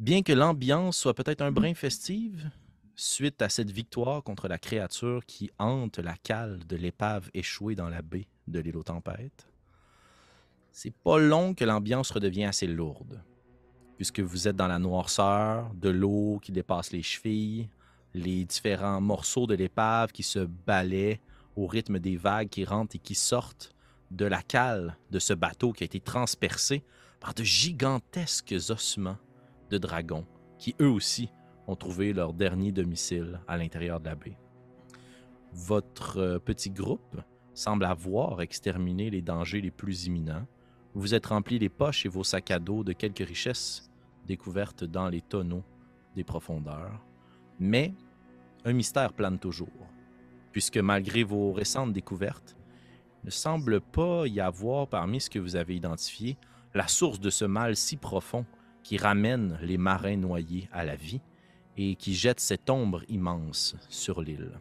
Bien que l'ambiance soit peut-être un brin festive, suite à cette victoire contre la créature qui hante la cale de l'épave échouée dans la baie de l'île aux tempêtes, c'est pas long que l'ambiance redevient assez lourde, puisque vous êtes dans la noirceur, de l'eau qui dépasse les chevilles, les différents morceaux de l'épave qui se balaient au rythme des vagues qui rentrent et qui sortent de la cale de ce bateau qui a été transpercé par de gigantesques ossements de dragons qui eux aussi ont trouvé leur dernier domicile à l'intérieur de la baie. Votre euh, petit groupe semble avoir exterminé les dangers les plus imminents. Vous êtes rempli les poches et vos sacs à dos de quelques richesses découvertes dans les tonneaux des profondeurs. Mais un mystère plane toujours, puisque malgré vos récentes découvertes, il ne semble pas y avoir parmi ce que vous avez identifié la source de ce mal si profond qui ramène les marins noyés à la vie et qui jette cette ombre immense sur l'île.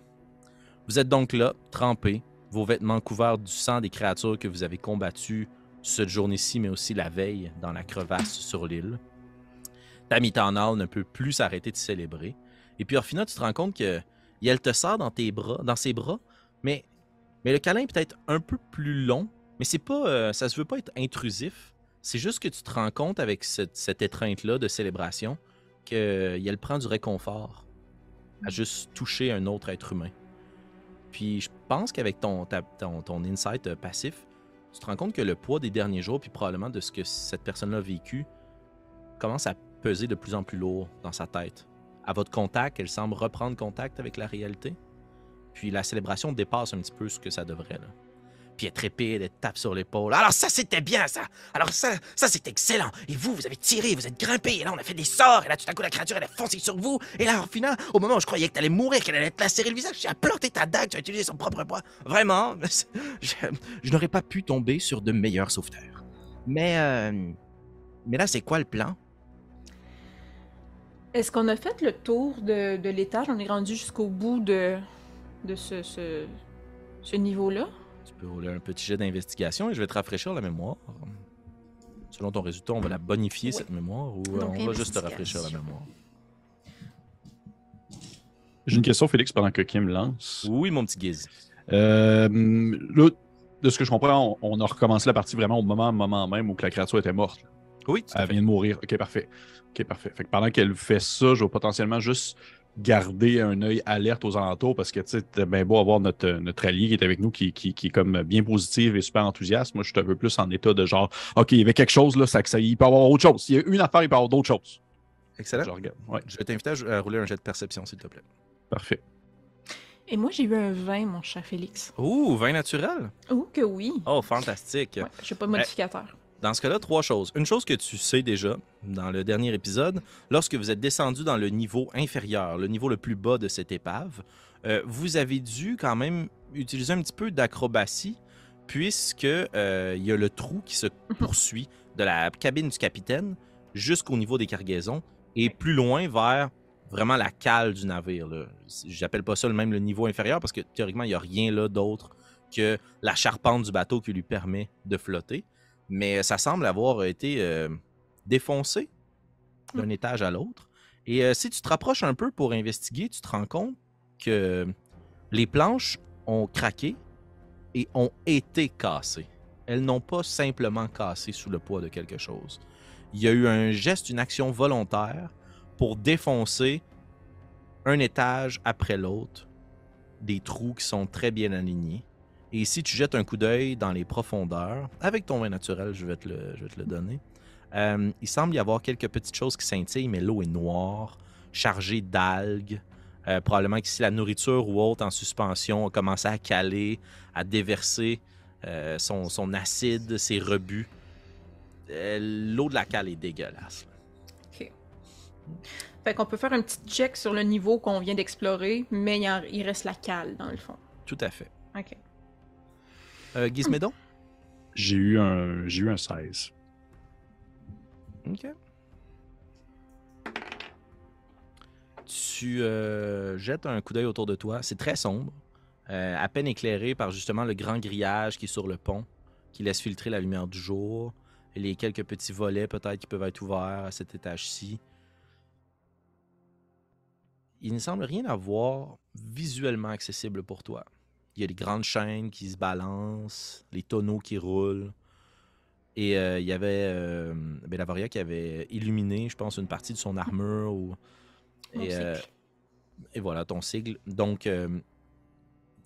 Vous êtes donc là, trempés, vos vêtements couverts du sang des créatures que vous avez combattues cette journée-ci, mais aussi la veille dans la crevasse sur l'île. Tamitanal ne peut plus s'arrêter de célébrer. Et puis Orphina, tu te rends compte que elle te sort dans tes bras, dans ses bras, mais, mais le câlin est peut-être un peu plus long, mais c'est pas, euh, ça se veut pas être intrusif. C'est juste que tu te rends compte avec cette, cette étreinte-là de célébration qu'elle prend du réconfort à juste toucher un autre être humain. Puis je pense qu'avec ton, ton, ton insight euh, passif, tu te rends compte que le poids des derniers jours, puis probablement de ce que cette personne-là a vécu, commence à peser de plus en plus lourd dans sa tête. À votre contact, elle semble reprendre contact avec la réalité. Puis la célébration dépasse un petit peu ce que ça devrait. Là puis elle trépide, elle tape sur l'épaule. Alors ça, c'était bien, ça. Alors ça, ça, c'est excellent. Et vous, vous avez tiré, vous êtes grimpé, et là, on a fait des sorts, et là, tout à coup, la créature, elle a foncé sur vous, et là, au final, au moment où je croyais que t'allais mourir, qu'elle allait te lacérer le visage, tu as planté ta dague, tu as utilisé son propre poids. Vraiment, je, n'aurais pas pu tomber sur de meilleurs sauveteurs. Mais, euh, mais là, c'est quoi le plan? Est-ce qu'on a fait le tour de, l'étage? On est rendu jusqu'au bout de, ce niveau-là? Peux rouler un petit jet d'investigation et je vais te rafraîchir la mémoire. Selon ton résultat, on va la bonifier, cette mémoire, ou euh, on va juste te rafraîchir la mémoire. J'ai une question, Félix, pendant que Kim lance. Oui, mon petit Giz. Euh, de ce que je comprends, on, a recommencé la partie vraiment au moment, moment même où la créature était morte. Oui, Elle vient de mourir. Ok, parfait. Ok, parfait. Fait que pendant qu'elle fait ça, je vais potentiellement juste garder un œil alerte aux alentours parce que tu sais, bien beau avoir notre, notre allié qui est avec nous qui, qui, qui, est comme bien positif et super enthousiaste. Moi, je suis un peu plus en état de genre, OK, il y avait quelque chose là, ça, ça, il peut y avoir autre chose. S'il y a une affaire, il peut y avoir d'autres choses. Excellent. Je, regarde. Ouais. je vais t'inviter à rouler un jet de perception, s'il te plaît. Parfait. Et moi, j'ai eu un vin, mon cher Félix. Ouh, vin naturel? Oh, que oui. Oh, fantastique. Ouais, je n'ai pas de modificateur. Dans ce cas-là, trois choses. Une chose que tu sais déjà dans le dernier épisode, lorsque vous êtes descendu dans le niveau inférieur, le niveau le plus bas de cette épave, euh, vous avez dû quand même utiliser un petit peu d'acrobatie puisque euh, il y a le trou qui se poursuit de la cabine du capitaine jusqu'au niveau des cargaisons et plus loin vers vraiment la cale du navire. J'appelle pas ça le même le niveau inférieur parce que théoriquement, il n'y a rien là d'autre que la charpente du bateau qui lui permet de flotter mais ça semble avoir été euh, défoncé d'un mmh. étage à l'autre. Et euh, si tu te rapproches un peu pour investiguer, tu te rends compte que les planches ont craqué et ont été cassées. Elles n'ont pas simplement cassé sous le poids de quelque chose. Il y a eu un geste, une action volontaire pour défoncer un étage après l'autre, des trous qui sont très bien alignés. Et si tu jettes un coup d'œil dans les profondeurs, avec ton vin naturel, je vais te le, je vais te le donner, euh, il semble y avoir quelques petites choses qui scintillent, mais l'eau est noire, chargée d'algues. Euh, probablement que si la nourriture ou autre en suspension a commencé à caler, à déverser euh, son, son, acide, ses rebuts, l'eau de la cale est dégueulasse. OK. Fait qu'on peut faire un petit check sur le niveau qu'on vient d'explorer, mais il, il reste la cale dans le fond. Tout à fait. OK. Euh, Gizmédon? J'ai eu un. J'ai eu un 16. Ok. Tu euh, jettes un coup d'œil autour de toi. C'est très sombre. Euh, à peine éclairé par justement le grand grillage qui est sur le pont, qui laisse filtrer la lumière du jour. Et les quelques petits volets peut-être qui peuvent être ouverts à cet étage-ci. il ne semble rien avoir visuellement accessible pour toi. Il y a les grandes chaînes qui se balancent, les tonneaux qui roulent. Et euh, il y avait euh, Bellavoria qui avait illuminé, je pense, une partie de son armure. Ou... Et, euh, et voilà, ton sigle. Donc, euh,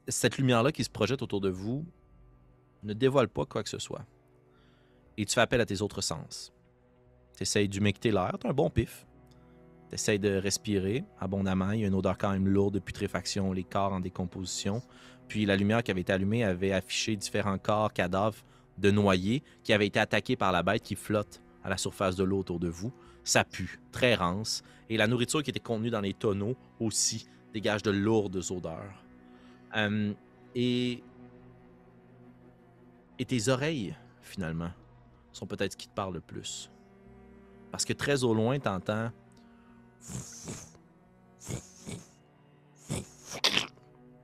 cette lumière-là qui se projette autour de vous ne dévoile pas quoi que ce soit. Et tu fais appel à tes autres sens. Tu essayes d'humecter l'air, tu un bon pif. Tu essayes de respirer abondamment. Il y a une odeur quand même lourde de putréfaction, les corps en décomposition. Puis la lumière qui avait été allumée avait affiché différents corps, cadavres de noyés qui avaient été attaqués par la bête qui flotte à la surface de l'eau autour de vous. Ça pue, très rance. Et la nourriture qui était contenue dans les tonneaux aussi dégage de lourdes odeurs. Euh, et... et tes oreilles, finalement, sont peut-être qui te parle le plus. Parce que très au loin, t'entends...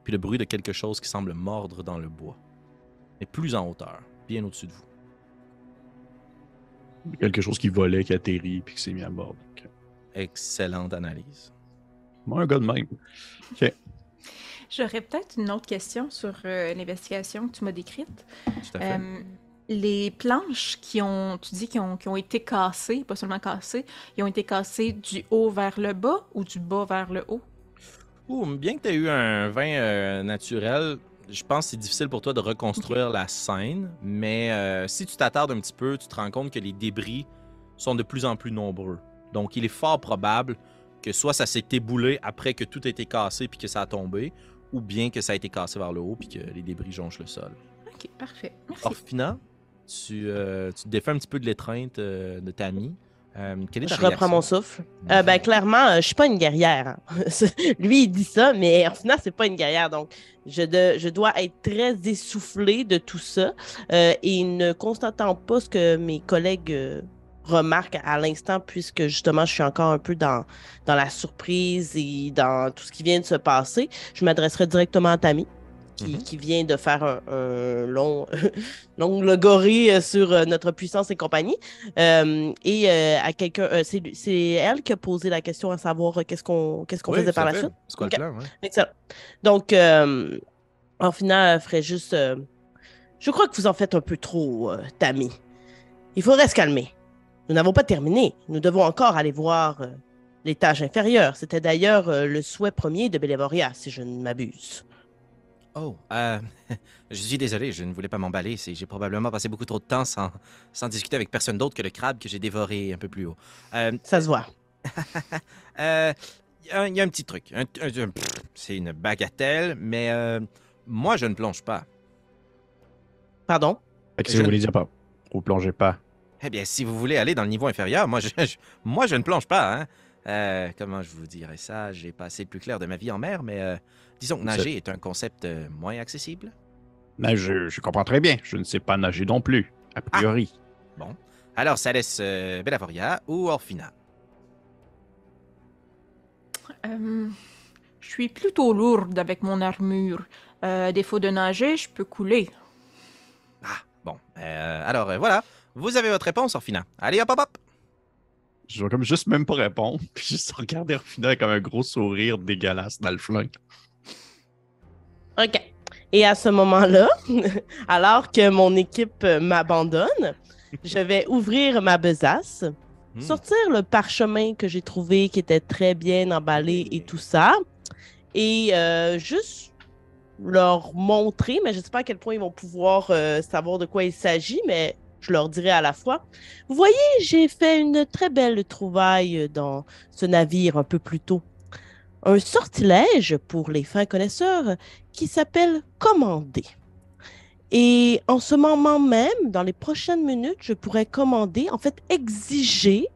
Puis le bruit de quelque chose qui semble mordre dans le bois. Mais plus en hauteur, bien au-dessus de vous. Quelque chose qui volait, qui atterrit, puis qui s'est mis à bord. Excellente analyse. Moi, un gars de même. J'aurais peut-être une autre question sur euh, l'investigation que tu m'as décrite. Tout à fait. Euh, les planches qui ont, tu dis, qui ont, qui ont été cassées, pas seulement cassées, ils ont été cassées du haut vers le bas ou du bas vers le haut? Ouh, bien que tu aies eu un vin euh, naturel, je pense que c'est difficile pour toi de reconstruire la scène, mais euh, si tu t'attardes un petit peu, tu te rends compte que les débris sont de plus en plus nombreux. Donc, il est fort probable que soit ça s'est éboulé après que tout a été cassé puis que ça a tombé, ou bien que ça a été cassé vers le haut puis que les débris jonchent le sol. Ok, parfait. Merci. Tu, euh, tu te défais un petit peu de l'étreinte euh, de Tammy. Euh, quelle est ta Je reprends mon souffle. Euh, ben, clairement, je suis pas une guerrière. hein. Lui, il dit ça, mais en final, c'est pas une guerrière. Donc, je, de- je dois être très essoufflée de tout ça euh, et ne constatant pas ce que mes collègues remarquent à l'instant, puisque justement, je suis encore un peu dans, dans la surprise et dans tout ce qui vient de se passer, je m'adresserai directement à Tammy. Qui, Mhm. qui vient de faire un, un long, long logoré euh, sur euh, notre puissance et compagnie. Euh, et à quelqu'un, c'est elle qui a posé la question à savoir qu'est-ce qu'on qu'est-ce qu'on Oui, faisait par la suite. Quoi plan? ouais? Excellent. Donc, en final, elle ferait juste. je crois que vous en faites un peu trop, Tammy. Il faudrait se calmer. Nous n'avons pas terminé. Nous devons encore aller voir euh, l'étage inférieur. C'était d'ailleurs euh, le souhait premier de Bélévoria, si je ne m'abuse. Oh, euh, je suis désolé, je ne voulais pas m'emballer. c'est- J'ai probablement passé beaucoup trop de temps sans, sans discuter avec personne d'autre que le crabe que j'ai dévoré un peu plus haut. Euh, Ça se voit. euh, Il y, a un- il y a un petit truc. Un- un- un- pff, C'est une bagatelle, mais euh, moi, je ne plonge pas. Pardon? Fait que Je vous voulez dire pas, vous plongez pas. Eh bien, si vous voulez aller dans le niveau inférieur, moi, je, je- moi, je ne plonge pas. Hein? Euh, comment je vous dirais ça? J'ai pas assez le plus clair de ma vie en mer, mais euh, disons que nager est un concept euh, moins accessible. Mais je, je comprends très bien. Je ne sais pas nager non plus, a priori. Bon. Alors, ça laisse euh, Bellavoria ou Orfina. Euh, je suis plutôt lourde avec mon armure. Euh, à défaut de nager, je peux couler. Ah, bon. Euh, alors, euh, voilà. Vous avez votre réponse, Orfina. Allez, hop, hop, hop. Je vais comme juste même pas répondre, puis juste regarder final comme un gros sourire dégueulasse dans le flanc. OK. Et à ce moment-là, alors que mon équipe euh, m'abandonne, je vais ouvrir ma besace, Hmm. sortir le parchemin que j'ai trouvé qui était très bien emballé et tout ça, et euh, juste leur montrer, mais je ne sais pas à quel point ils vont pouvoir euh, savoir de quoi il s'agit, mais je leur dirai à la fois. Vous voyez, j'ai fait une très belle trouvaille dans ce navire un peu plus tôt. Un sortilège pour les fins connaisseurs qui s'appelle Commander. Et en ce moment même, dans les prochaines minutes, je pourrais commander, en fait exiger,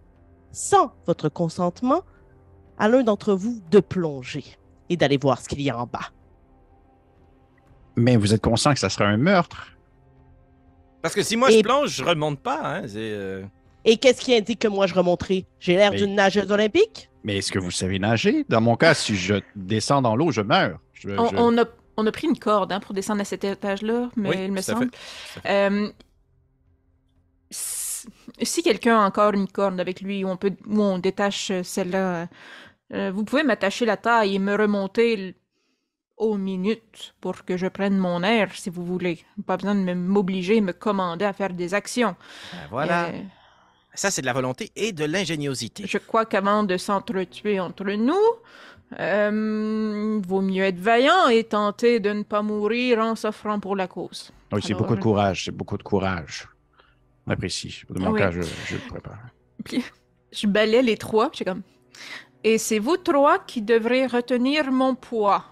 sans votre consentement, à l'un d'entre vous de plonger et d'aller voir ce qu'il y a en bas. Mais vous êtes conscient que ça serait un meurtre? Parce que si moi Et- je plonge, je remonte pas. Hein, euh, Et qu'est-ce qui indique que moi je remonterai? J'ai l'air Mais- d'une nageuse olympique? Mais est-ce que vous savez nager? Dans mon cas, si je descends dans l'eau, je meurs. Je- On, je- on a, on a pris une corde hein, pour descendre à cet étage-là, mais Oui, il me semble. fait. Euh, si quelqu'un a encore une corde avec lui, où on, peut, où on détache celle-là, Euh, vous pouvez m'attacher la taille et me remonter aux minutes pour que je prenne mon air, si vous voulez. Pas besoin de me- m'obliger, me commander à faire des actions. Ben voilà. Euh, Ça, c'est de la volonté et de l'ingéniosité. je crois qu'avant de s'entretuer entre nous, euh, vaut mieux être vaillant et tenter de ne pas mourir en s'offrant pour la cause. Oui, c'est Alors, beaucoup de courage. C'est beaucoup de courage. On apprécie. De mon Oui. cas, je, je le prépare. Puis je balais les trois, j'ai comme. Et c'est vous trois qui devrez retenir mon poids.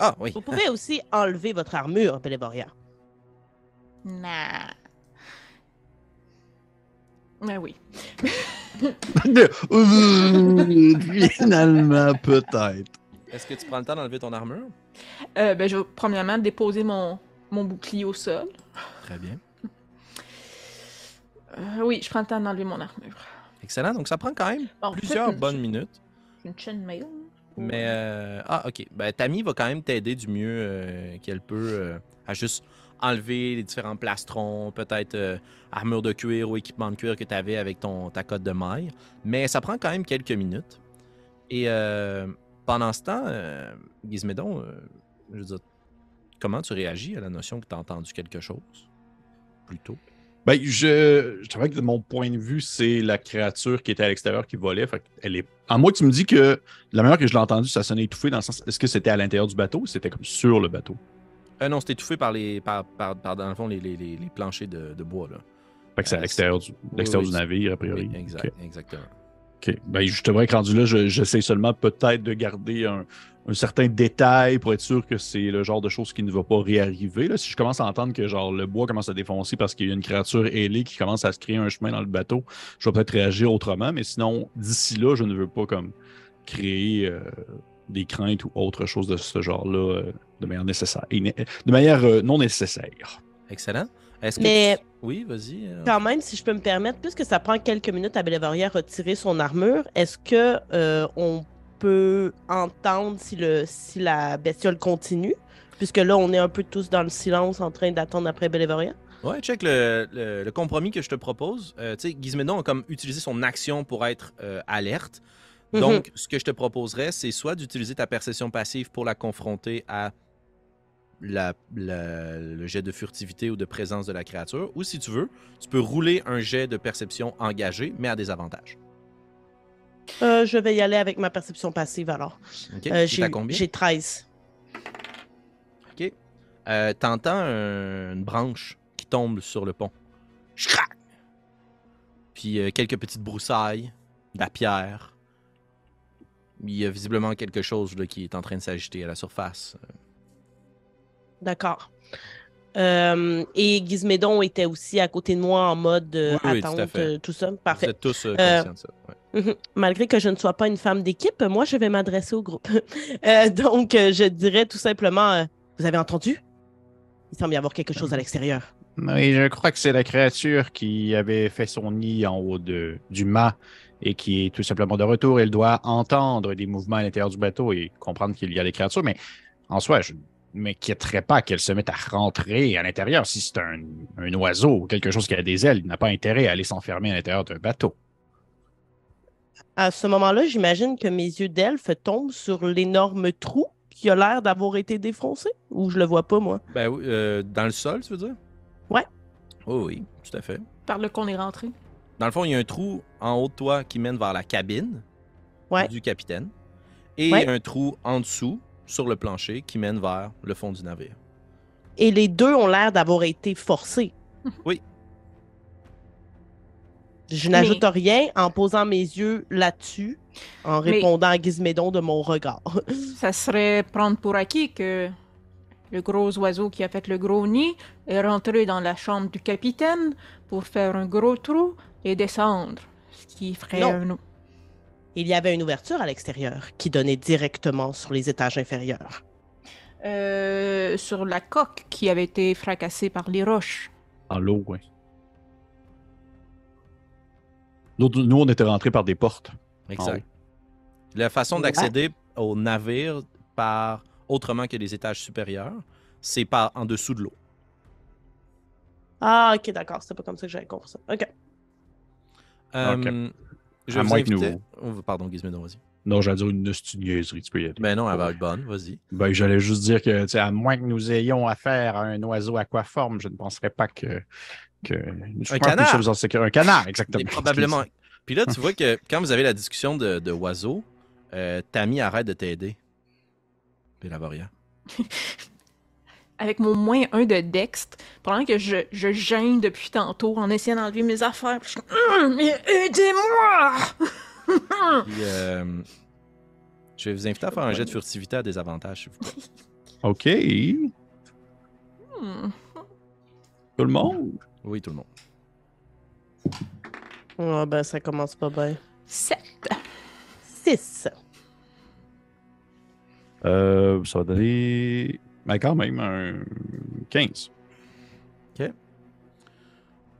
Ah oui. Vous pouvez aussi enlever votre armure, Bélévoria. Nah. Ah oui. Finalement, peut-être. Est-ce que tu prends le temps d'enlever ton armure? Euh, ben, je vais premièrement déposer mon, mon bouclier au sol. Très bien. Euh, oui, je prends le temps d'enlever mon armure. Excellent. Donc, ça prend quand même Bon, plusieurs une- bonnes minutes. Une chainmail. Mais, euh, ah, ok. Ben, Tammy va quand même t'aider du mieux euh, qu'elle peut euh, à juste enlever les différents plastrons, peut-être euh, armure de cuir ou équipement de cuir que tu avais avec ton, ta cote de maille. Mais ça prend quand même quelques minutes. Et euh, pendant ce temps, euh, Gizmédon, je veux dire, comment tu réagis à la notion que tu as entendu quelque chose? Plus tôt? Ben, je, je trouvais que de mon point de vue, c'est la créature qui était à l'extérieur qui volait. Fait elle est... En moi, tu me dis que la manière que je l'ai entendu, ça sonnait étouffé dans le sens. Est-ce que c'était à l'intérieur du bateau ou c'était comme sur le bateau? Euh, non, c'était étouffé par les, par, par, par, dans le fond, les, les, les, planchers de, de bois. Là. Fait que c'est à Euh, l'extérieur du, oui, du navire, a priori. Oui, exact, exactement. OK. Ben, que rendu là, je- j'essaie seulement peut-être de garder un, certain détail pour être sûr que c'est le genre de choses qui ne va pas réarriver. Là, si je commence à entendre que genre le bois commence à défoncer parce qu'il y a une créature ailée qui commence à se créer un chemin dans le bateau, je vais peut-être réagir autrement. Mais sinon, d'ici là, je ne veux pas comme créer euh, des craintes ou autre chose de ce genre-là euh, de manière nécessaire. De manière euh, non nécessaire. Excellent. Est-ce que Mais- tu- Oui, vas-y. euh, Quand même, si je peux me permettre, puisque ça prend quelques minutes à Bélévoria retirer son armure, est-ce que euh, on peut entendre si, le, si la bestiole continue? Puisque là, on est un peu tous dans le silence en train d'attendre après Bélévoria. Ouais, check le, le- le compromis que je te propose. Euh, tu sais, Gizmédon a comme utilisé son action pour être euh, alerte. Mhm. Donc, ce que je te proposerais, c'est soit d'utiliser ta perception passive pour la confronter à la- la- le jet de furtivité ou de présence de la créature, ou si tu veux, tu peux rouler un jet de perception engagé, mais à des avantages. Euh, je vais y aller avec ma perception passive alors. Euh, j'ai, combien? j'ai 13. OK. Euh, T'entends un- une branche qui tombe sur le pont. Schrac! Puis euh, quelques petites broussailles, de la pierre. Il y a visiblement quelque chose là, qui est en train de s'agiter à la surface. D'accord. Euh, et Gizmédon était aussi à côté de moi en mode euh, Oui, oui, tout à attente, euh, tout ça. Vous Parfait. êtes tous euh, Euh, conscients de ça. ouais. Mhm. Malgré que je ne sois pas une femme d'équipe, moi, je vais m'adresser au groupe. Euh, donc, euh, je dirais tout simplement, euh, vous avez entendu? Il semble y avoir quelque chose à l'extérieur. Oui, je crois que c'est la créature qui avait fait son nid en haut de, du mât et qui est tout simplement de retour. Elle doit entendre des mouvements à l'intérieur du bateau et comprendre qu'il y a des créatures, mais en soi, je ne m'inquiéterais pas qu'elle se mette à rentrer à l'intérieur. Si c'est un, un oiseau ou quelque chose qui a des ailes, il n'a pas intérêt à aller s'enfermer à l'intérieur d'un bateau. À ce moment-là, j'imagine que mes yeux d'elfe tombent sur l'énorme trou qui a l'air d'avoir été défoncé. Ou je le vois pas, moi. Ben oui, euh, dans le sol, tu veux dire? Ouais. Oh oui, tout à fait. Par le qu'on est rentré. Dans le fond, il y a un trou en haut de toi qui mène vers la cabine Ouais. du capitaine. Et Ouais. un trou en dessous, sur le plancher, qui mène vers le fond du navire. Et les deux ont l'air d'avoir été forcés. Oui. Je n'ajoute rien en posant mes yeux là-dessus, en Mais- répondant à Gizmédon de mon regard. Ça serait prendre pour acquis que le gros oiseau qui a fait le gros nid est rentré dans la chambre du capitaine pour faire un gros trou et descendre. Ce qui ferait Non. un... Il y avait une ouverture à l'extérieur qui donnait directement sur les étages inférieurs. Euh, sur la coque qui avait été fracassée par les roches. En l'eau, oui. Nous, nous, on était rentrés par des portes. Exact. La façon Ouais. d'accéder au navire par autrement que les étages supérieurs, c'est par en dessous de l'eau. Ah, ok, d'accord. C'était pas comme ça que j'avais compris ça. Ok. Euh, Ok. Je À moins que nous- Oh, Pardon, Gizmedo, vas-y. Non, j'allais dire une niaiserie, tu peux y aller. Ben non, elle va être bonne, vas-y. Ben, j'allais juste dire que, tu sais, à moins que nous ayons affaire à un oiseau aquaforme, je ne penserais pas que. que je pense que canard! en. Un canard, Et exactement. probablement. Puis là, tu vois que quand vous avez la discussion de, de oiseaux, euh, Tammy arrête de t'aider. Puis elle va rien. Avec mon moins 1 de Dext, pendant que je, je gêne depuis tantôt en essayant d'enlever mes affaires, puis je Hum, mais aidez-moi! Puis euh, je vais vous inviter à faire un jet de furtivité à désavantage, s'il vous plaît. OK. Hmm. Tout le monde? Oui, tout le monde. Ah, ben, ça commence pas bien. 7. 6. Euh, ça va donner. Ben, quand même, un 15.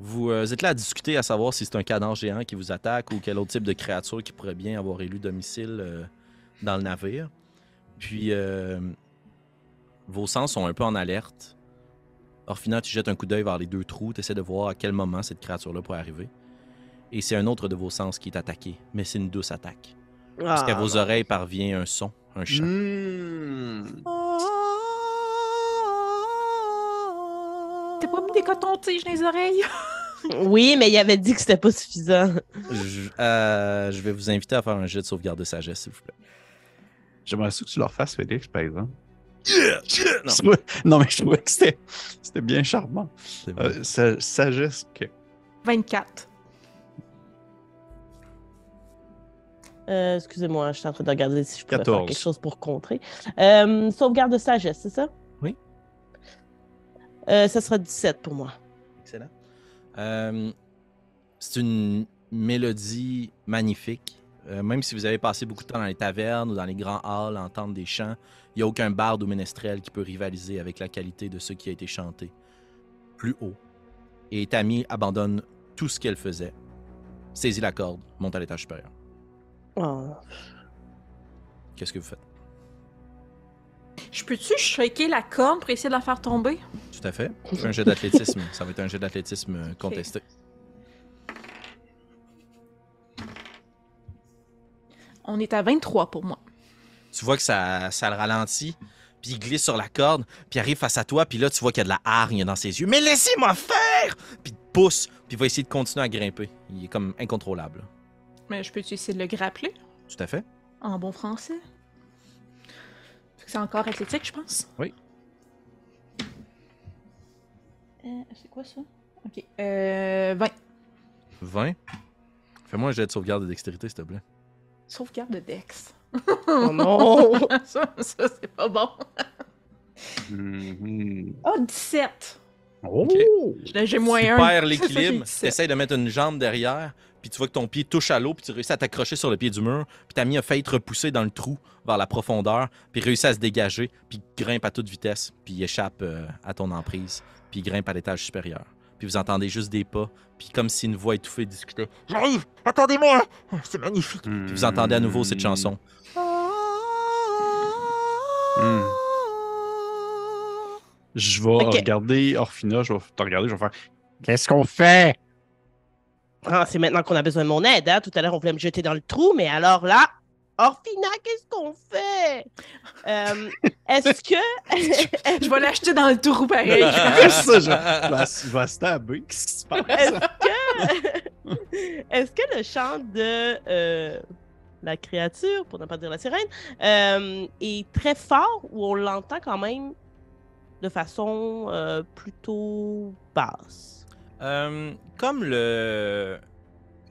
Vous euh, êtes là à discuter à savoir si c'est un cadavre géant qui vous attaque ou quel autre type de créature qui pourrait bien avoir élu domicile euh, dans le navire. Puis, euh, vos sens sont un peu en alerte. Orphina, tu jettes un coup d'œil vers les deux trous, tu essaies de voir à quel moment cette créature-là pourrait arriver. Et c'est un autre de vos sens qui est attaqué, mais c'est une douce attaque. Parce qu'à vos oreilles parvient un son, un chant. Hmm. T'as pas mis des cotons-tiges dans les oreilles? Oui, mais il avait dit que c'était pas suffisant. Je, euh, je vais vous inviter à faire un jet de sauvegarde de sagesse, s'il vous plaît. J'aimerais ça que tu leur fasses, Félix, par exemple. Non. Trouvais- Non, mais je trouvais que c'était c'était bien charmant. Euh, sa- sagesse, ok. 24. Euh, Excusez-moi, je suis en train de regarder si je peux faire 14. quelque chose pour contrer. Euh, sauvegarde de sagesse, c'est ça? Euh, ça sera 17 pour moi. Excellent. Euh, c'est une mélodie magnifique. Euh, même si vous avez passé beaucoup de temps dans les tavernes ou dans les grands halls à entendre des chants, il n'y a aucun barde ou ménestrel qui peut rivaliser avec la qualité de ce qui a été chanté plus haut. Et Tammy abandonne tout ce qu'elle faisait, saisit la corde, monte à l'étage supérieur. Oh. Qu'est-ce que vous faites? Je peux-tu shaker la corde pour essayer de la faire tomber? Tout à fait. Fais un jet d'athlétisme. Ça va être un jet d'athlétisme euh, contesté. On est à 23 pour moi. tu vois que ça, ça le ralentit, puis il glisse sur la corde, puis il arrive face à toi, puis là, tu vois qu'il y a de la hargne dans ses yeux. Mais laissez-moi faire! Puis il te pousse, puis il va essayer de continuer à grimper. Il est comme incontrôlable. Mais je peux-tu essayer de le grappler? Tout à fait. en bon français? C'est encore athlétique, je pense. Oui. Euh, c'est quoi ça? Ok. Euh, 20. 20. Fais-moi un jet de sauvegarde de dextérité, s'il te plaît. Sauvegarde de Dex. Oh non! ça, ça c'est pas bon. Mhm. Oh, 17. Oh! Là, j'ai moins tu perds l'équilibre, tu essaies de mettre une jambe derrière, puis tu vois que ton pied touche à l'eau, puis tu réussis à t'accrocher sur le pied du mur, puis Tammy a failli te repousser dans le trou vers la profondeur, puis réussit à se dégager, puis il grimpe à toute vitesse, puis il échappe euh, à ton emprise, puis il grimpe à l'étage supérieur. Puis vous entendez juste des pas, puis comme si une voix étouffée discutait. J'arrive, attendez-moi, c'est magnifique. Puis vous entendez à nouveau cette chanson. Hmm. Je vais regarder Orphina, je vais te regarder, je vais faire Qu'est-ce qu'on fait? Ah, c'est maintenant qu'on a besoin de mon aide. Hein? Tout à l'heure, on voulait me jeter dans le trou, mais alors là, Orphina, qu'est-ce qu'on fait? Euh, Est-ce que. Je vais l'acheter dans le trou pareil. ça, je, je vais, stabber. Qu'est-ce qui se passe? Est-ce que. Est-ce que le chant de euh, la créature, pour ne pas dire la sirène, euh, est très fort ou on l'entend quand même de façon euh, plutôt basse? Euh, comme le.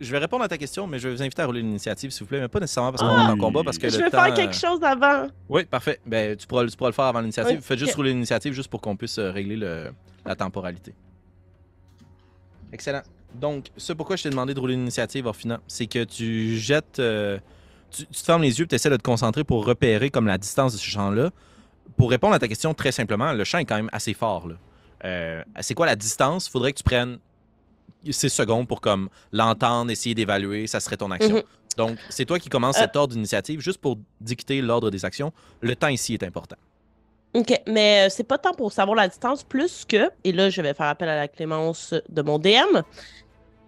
Je vais répondre à ta question, mais je vais vous inviter à rouler l'initiative, s'il vous plaît, mais pas nécessairement parce qu'on Ah. est en combat, parce que Je le vais temps, faire quelque euh, chose avant. Oui, parfait. Ben, tu, pourras, tu pourras le faire avant l'initiative. Oui, Faites juste rouler l'initiative juste pour qu'on puisse régler le- la temporalité. Excellent. Donc, ce pourquoi je t'ai demandé de rouler l'initiative, Orphina, c'est que tu jettes. euh, tu, tu te fermes les yeux et tu essaies de te concentrer pour repérer comme la distance de ce champ-là. Pour répondre à ta question très simplement, le champ est quand même assez fort. là. Euh, c'est quoi la distance? Il faudrait que tu prennes 6 secondes pour comme l'entendre, essayer d'évaluer, ça serait ton action. Mhm. Donc, c'est toi qui commences Euh. cet ordre d'initiative juste pour dicter l'ordre des actions. Le temps ici est important. OK, mais euh, c'est pas tant pour savoir la distance, plus que, et là, je vais faire appel à la clémence de mon DM,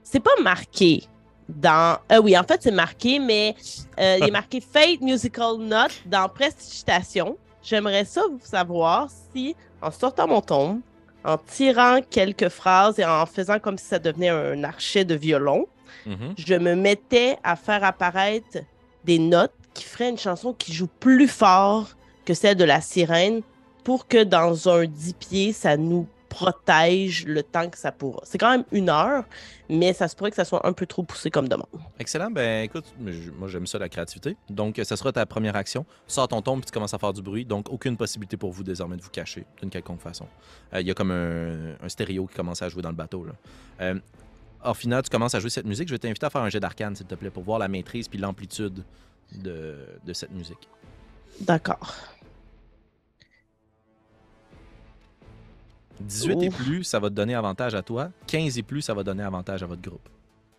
c'est pas marqué dans. Euh, oui, en fait, c'est marqué, mais euh, il est marqué Fate Musical Note dans Prestigitation. J'aimerais ça vous savoir si, en sortant mon tombe, en tirant quelques phrases et en faisant comme si ça devenait un archet de violon, Mhm. je me mettais à faire apparaître des notes qui feraient une chanson qui joue plus fort que celle de la sirène pour que dans un 10 pieds, ça nous protège le temps que ça pourra. C'est quand même une heure, mais ça se pourrait que ça soit un peu trop poussé comme demande. Excellent. Ben écoute, moi j'aime ça la créativité. Donc ça sera ta première action. Tu sors ton tombe puis tu commences à faire du bruit. Donc aucune possibilité pour vous désormais de vous cacher d'une quelconque façon. Euh, Il y a comme un, un stéréo qui commence à jouer dans le bateau. Là. Euh, tu commences à jouer cette musique. Je vais t'inviter à faire un jet d'arcane, s'il te plaît, pour voir la maîtrise puis l'amplitude de, de cette musique. D'accord. 18 et Ouf. plus, ça va te donner avantage à toi. 15 et plus, ça va donner avantage à votre groupe.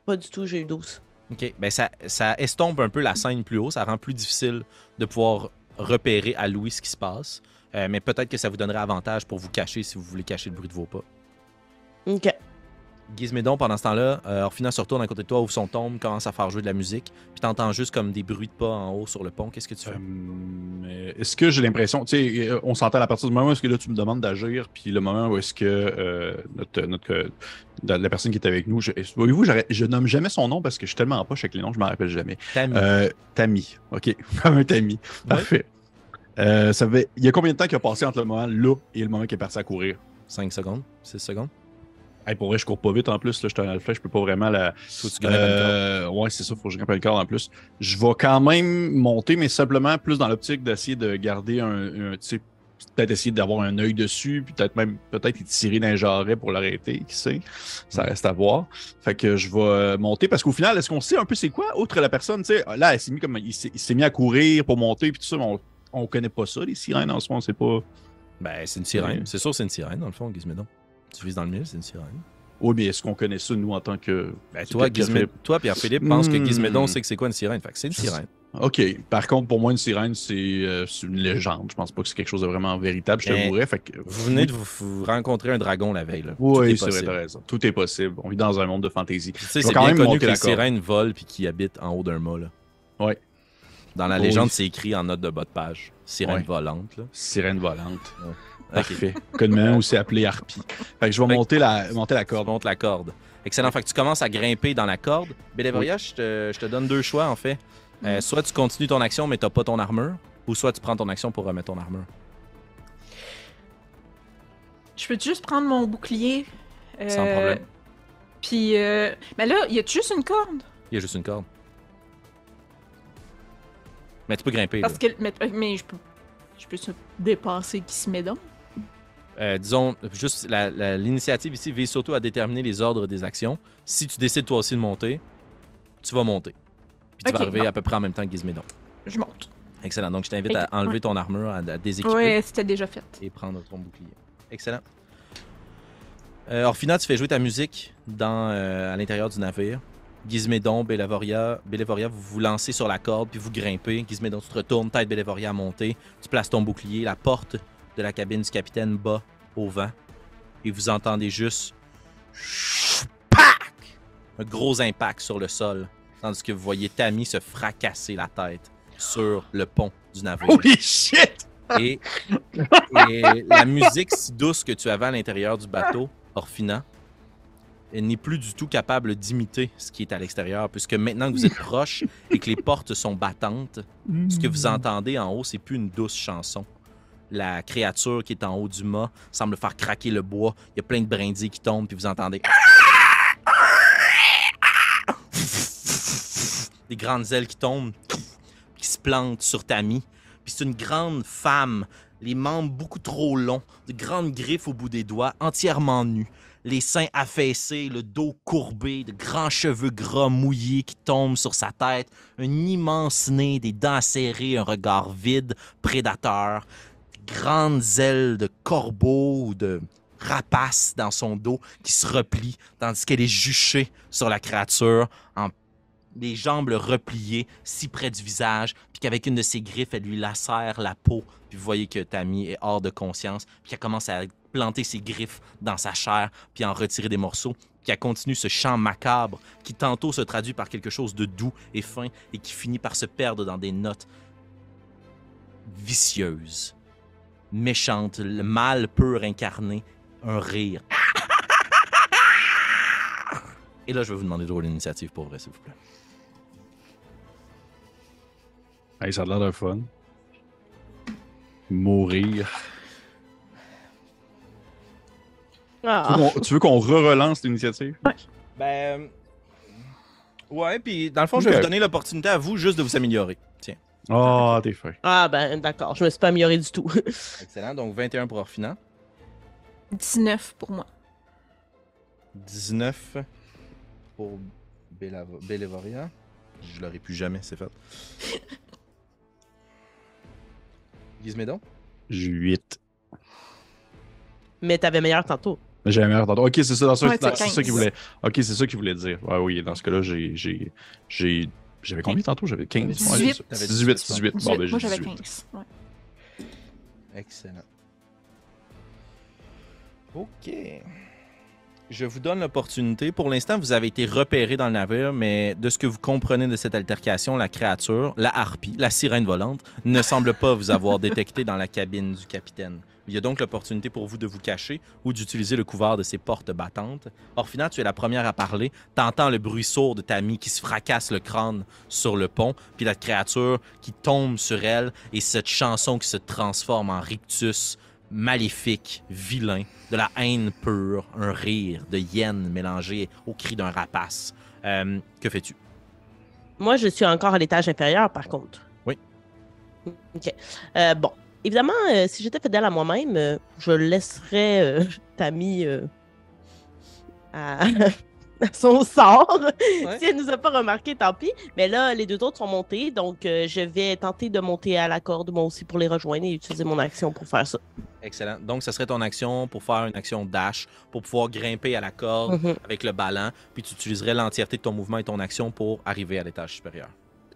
Pas du tout, j'ai eu 12. OK. Ben ça, ça estompe un peu la scène plus haut. Ça rend plus difficile de pouvoir repérer à Louis ce qui se passe. Euh, mais peut-être que ça vous donnerait avantage pour vous cacher si vous voulez cacher le bruit de vos pas. OK. Gizmédon, pendant ce temps-là, euh, Orphina se retourne à côté de toi, ouvre son tombe, commence à faire jouer de la musique. Puis t'entends juste comme des bruits de pas en haut sur le pont. Qu'est-ce que tu fais? Euh, est-ce que j'ai l'impression, tu sais, euh, on s'entend à partir du moment où est-ce que là tu me demandes d'agir, puis le moment où est-ce que euh, notre, notre, la personne qui est avec nous, je, voyez-vous, je nomme jamais son nom parce que je suis tellement en poche avec les noms, je m'en rappelle jamais. Tammy. Tammy, ok, un Tammy, parfait. Ça fait, il y a combien de temps qui a passé entre le moment là et le moment qu'il est parti à courir? 5 secondes? 6 secondes? Hey, pour vrai, je cours pas vite en plus, là, je suis un alpha, je peux pas vraiment la. Faut que tu. Euh, ouais, c'est ça, faut que je grimpe le corps en plus. Je vais quand même monter, mais simplement plus dans l'optique d'essayer de garder un. peut-être essayer d'avoir un œil dessus, puis peut-être même peut-être y tirer d'un jarret pour l'arrêter, qui sait? Ça reste à voir. Fait que je vais monter parce qu'au final, est-ce qu'on sait un peu c'est quoi, outre la personne, tu sais, là, elle s'est mis comme il s'est mis à courir pour monter, puis tout ça, mais on, on connaît pas ça, les sirènes en soi, on sait pas. Ben, c'est une sirène. C'est sûr, c'est une sirène, dans le fond, Gizmédon. Tu vises dans le mille, c'est une sirène. Oui, mais est-ce qu'on connaît ça, nous, en tant que. Ben, toi, Gizmé- toi, Pierre-Philippe, pense que Hmm. Gizmédon sait que c'est quoi une sirène. Fait que c'est une sirène. OK. Par contre, pour moi, une sirène, c'est euh, c'est une légende. Je pense pas que c'est quelque chose de vraiment véritable, je Eh, t'avouerais. Fait que. Vous venez de vous, vous rencontrer un dragon la veille. Là. Oui, est c'est vrai, t'as raison. Tout est possible. On vit dans un monde de fantaisie. Tu sais, c'est quand bien même connu que les sirènes volent puis qui habitent en haut d'un mât. Là. Ouais. Dans la Oui. légende, c'est écrit en note de bas de page. Sirène volante. Là. Sirène volante. Ouais. Parfait. Connement aussi appelé harpie. Fait que je vais Fait que- monter la, monter la corde. montes la corde. Excellent. Fait que tu commences à grimper dans la corde. Bélévoria, je, te, je te donne deux choix en fait. Euh, soit tu continues ton action mais t'as pas ton armure, ou soit tu prends ton action pour remettre ton armure. Je peux juste prendre mon bouclier. Sans euh, problème. Puis, euh, mais là, il y a juste une corde? Il y a juste une corde. Mais tu peux grimper. là. Parce que, mais, mais je peux, je peux se dépasser qui se met donc. Euh, disons, juste l'initiative ici vise surtout à déterminer les ordres des actions. Si tu décides toi aussi de monter, tu vas monter. Puis tu vas arriver à peu près en même temps que Gizmédon. Je monte. Excellent. Donc je t'invite à enlever ouais. ton armure, à, à déséquiper Ouais, c'était déjà fait. et prendre ton bouclier. Excellent. Euh, Orphina, tu fais jouer ta musique dans, euh, à l'intérieur du navire. Gizmédon, Bélévoria, Bélévoria, vous vous lancez sur la corde puis vous grimpez. Gizmédon, tu te retournes, tête Bélévoria à monter. Tu places ton bouclier, la porte de la cabine du capitaine bat au vent. Et vous entendez juste. Pac! Un gros impact sur le sol. Tandis que vous voyez Tammy se fracasser la tête sur le pont du navire. Holy shit! Et, et la musique si douce que tu avais à l'intérieur du bateau, elle n'est plus du tout capable d'imiter ce qui est à l'extérieur, puisque maintenant que vous êtes proche et que les portes sont battantes, ce que vous entendez en haut, c'est plus une douce chanson. La créature qui est en haut du mât semble faire craquer le bois. Il y a plein de brindilles qui tombent, puis vous entendez. Des grandes ailes qui tombent, qui se plantent sur Tammy. Puis c'est une grande femme, les membres beaucoup trop longs, de grandes griffes au bout des doigts, entièrement nue, les seins affaissés, le dos courbé, de grands cheveux gras mouillés qui tombent sur sa tête, un immense nez, des dents serrées, un regard vide, prédateur, grandes ailes de corbeau ou de rapace dans son dos qui se replie, tandis qu'elle est juchée sur la créature les jambes repliées si près du visage, puis qu'avec une de ses griffes, elle lui lacère la peau. Puis vous voyez que Tammy est hors de conscience, puis qu'elle commence à planter ses griffes dans sa chair, puis en retirer des morceaux. Puis elle continue ce chant macabre qui tantôt se traduit par quelque chose de doux et fin et qui finit par se perdre dans des notes vicieuses, méchantes, le mal pur incarné, un rire. Et là, je vais vous demander de rouler l'initiative pour vrai, s'il vous plaît. Hey, ça a l'air d'un fun. Mourir. Ah. Tu veux qu'on- qu'on re-relance l'initiative? Ben. Ouais, puis dans le fond, je vais vous donner l'opportunité à vous juste de vous améliorer. Ah, t'es fin. Ah, ben d'accord, je me suis pas amélioré du tout. Excellent. Donc 21 pour Orphinant, 19 pour moi. 19 pour Bélévoria. Je l'aurai plus jamais, c'est fait. Gizmédon? 8. Mais t'avais meilleur tantôt. Mais j'avais meilleur tantôt. Ok, c'est ça, dans ça, Ouais, dans- c'est c'est ça 15. qu'il voulait. Ok, c'est ça qu'il voulait dire. Ouais, oui, dans ce cas-là, j'ai. j'ai- j'ai- J'avais combien tantôt? J'avais 15. Ouais, 18. c'est ça. 18, 18. Bon, 18. ben, j'ai moi, j'avais 18. 15. Ouais. Excellent. OK. Je vous donne l'opportunité. Pour l'instant, vous avez été repéré dans le navire, mais de ce que vous comprenez de cette altercation, la créature, la harpie, la sirène volante, ne semble pas vous avoir détecté dans la cabine du capitaine. Il y a donc l'opportunité pour vous de vous cacher ou d'utiliser le couvert de ces portes battantes. Orphina, tu es la première à parler. T'entends le bruit sourd de Tammy qui se fracasse le crâne sur le pont, puis la créature qui tombe sur elle et cette chanson qui se transforme en rictus maléfique, vilain, de la haine pure, un rire de hyène mélangé au cri d'un rapace. Euh, que fais-tu? Moi, je suis encore à l'étage inférieur, par contre. Oui. OK. Euh, bon, évidemment, euh, si j'étais fidèle à moi-même, euh, je laisserais euh, Tammy euh, à... à son sort. si elle nous a pas remarqué, tant pis. Mais là, les deux autres sont montés, donc je vais tenter de monter à la corde, moi aussi, pour les rejoindre et utiliser mon action pour faire ça. Excellent. Donc, ça serait ton action pour faire une action dash, pour pouvoir grimper à la corde Mhm. avec le ballon, puis tu utiliserais l'entièreté de ton mouvement et ton action pour arriver à l'étage supérieur.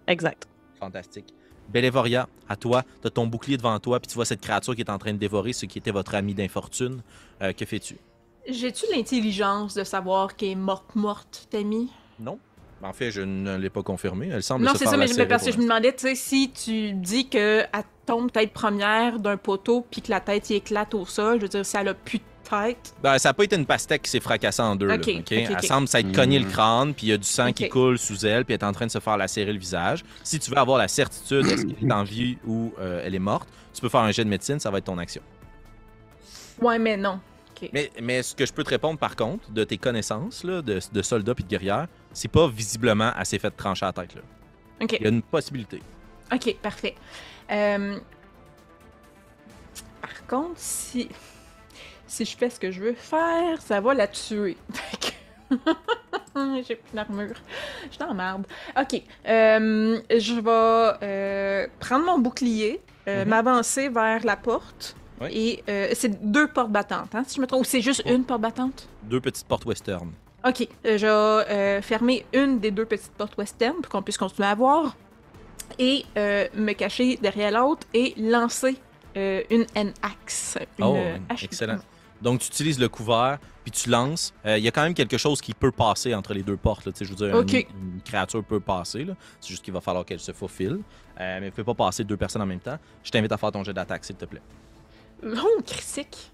Exact. Fantastique. Bélévoria, à toi, tu as ton bouclier devant toi, puis tu vois cette créature qui est en train de dévorer ce qui était votre ami d'infortune. Euh, que fais-tu? J'ai-tu l'intelligence de savoir qu'elle est morte-morte, Tammy? Non. En fait, je ne l'ai pas confirmé. Elle semble Non, c'est ça, mais lacérer mais parce que je me demandais, tu sais, si tu dis qu'elle tombe tête première d'un poteau puis que la tête y éclate au sol, je veux dire, si elle a plus de tête. Ben, ça n'a pas été une pastèque qui s'est fracassée en deux. là, Ok, ok? ok, Elle semble s'être cogné le Mhm. crâne, puis il y a du sang qui coule sous elle, puis elle est en train de se faire lacérer le visage. Si tu veux avoir la certitude est-ce qu'elle est en vie ou euh, elle est morte, tu peux faire un jet de médecine, ça va être ton action. Ouais, mais non. Mais, mais ce que je peux te répondre, par contre, de tes connaissances là, de, de soldats puis de guerrières, c'est pas visiblement assez fait de trancher la tête. Là. Ok, Il y a une possibilité. ok, parfait. Euh, Par contre, si si je fais ce que je veux faire, ça va la tuer. J'ai plus d'armure. Je suis la merde. Ok. euh, je vais euh, prendre mon bouclier, euh, Mhm. m'avancer vers la porte. Ouais. Et c'est deux portes battantes, hein, si je me trompe. Ou c'est juste une porte battante? Deux petites portes western. Ok. je vais fermer une des deux petites portes western pour qu'on puisse continuer à voir. Et me cacher derrière l'autre et lancer une N-axe. Oh, excellent. Donc, tu utilises le couvert, puis tu lances. Euh, Il y a quand même quelque chose qui peut passer entre les deux portes. là. Je veux dire, Ok. une, une créature peut passer. là. C'est juste qu'il va falloir qu'elle se faufile. Euh, mais elle ne peut pas passer deux personnes en même temps. Je t'invite à faire ton jet d'attaque, s'il te plaît. Oh, critique.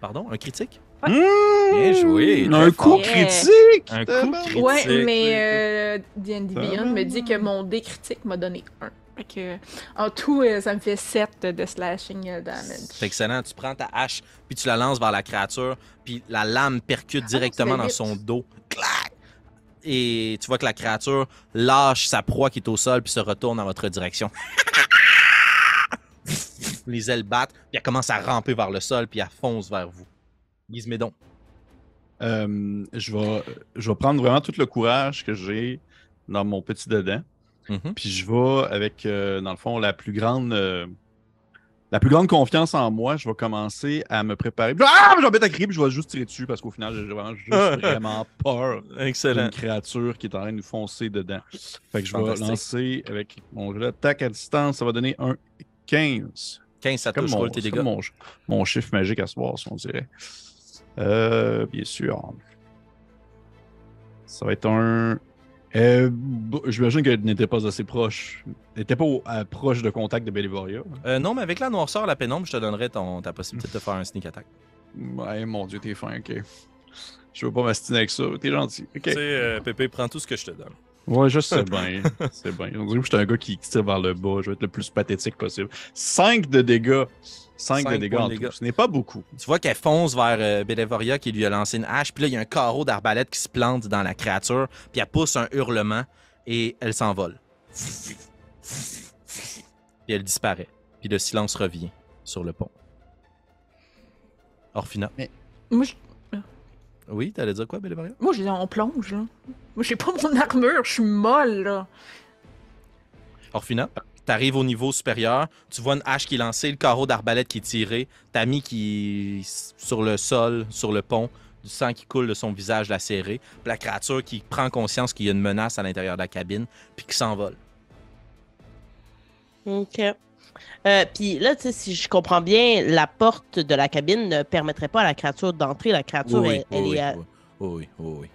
Pardon, un critique? Ouais. Bien joué. Un coup critique! Un coup critique. Ouais, mais euh, D&D Beyond me dit que mon dé critique m'a donné 1. Fait que, en tout, euh, ça me fait 7 de slashing euh, damage. C'est excellent. Tu prends ta hache, puis tu la lances vers la créature, puis la lame percute directement c'est dans son dos. Clac! Et tu vois que la créature lâche sa proie qui est au sol, puis se retourne dans votre direction. Les ailes battent, puis elle commence à ramper vers le sol, puis elle fonce vers vous. Gizmédon. Euh, je, vais, je vais prendre vraiment tout le courage que j'ai dans mon petit dedans. Mhm. Puis je vais avec, euh, dans le fond, la plus grande. euh, la plus grande confiance en moi, je vais commencer à me préparer. Ah! Je vais mettre à crier, puis je vais juste tirer dessus parce qu'au final, j'ai vraiment juste vraiment peur d'une créature qui est en train de nous foncer dedans. Fait que je vais lancer avec mon jeu d'attaque à distance. Ça va donner un 15. 15, ça touche, mon, tes dégâts. mon, mon chiffre magique à ce soir, si on dirait. Euh, bien sûr. Ça va être un. Euh, J'imagine qu'elle n'était pas assez proche. Elle n'était pas à- proche de contact de Bellivoria. Euh, non, mais avec la noirceur, la pénombre, je te donnerais ton, ta possibilité de faire un sneak attack. Ouais, mon dieu, t'es fin, ok. Je veux pas m'astiner avec ça. T'es gentil. Ok. Tu sais, euh, Pépé, prends tout ce que je te donne. Ouais, je sais bien. C'est bien. On dirait que je suis un gars qui qui tire vers le bas. Je vais être le plus pathétique possible. 5 de dégâts. 5 de Cinq dégâts en de tout. dégâts. Ce n'est pas beaucoup. Tu vois qu'elle fonce vers euh, qui lui a lancé une hache, puis là, il y a un carreau d'arbalète qui se plante dans la créature, puis elle pousse un hurlement et elle s'envole. Puis elle disparaît. Puis le silence revient sur le pont. Orphina. Moi, je, Oui, t'allais dire quoi, Bellevoria? moi, je dis, on plonge, là. Moi, j'ai pas mon armure, je suis molle, là. Orphina, t'arrives au niveau supérieur, tu vois une hache qui est lancée, le carreau d'arbalète qui est tiré, Tammy qui est sur le sol, sur le pont, du sang qui coule de son visage lacéré, puis la créature qui prend conscience qu'il y a une menace à l'intérieur de la cabine, puis qui s'envole. OK. Euh, Puis là, tu sais, si je comprends bien, la porte de la cabine ne permettrait pas à la créature d'entrer. La créature, Oui, elle, elle oui, est, à- oui, oui, oui,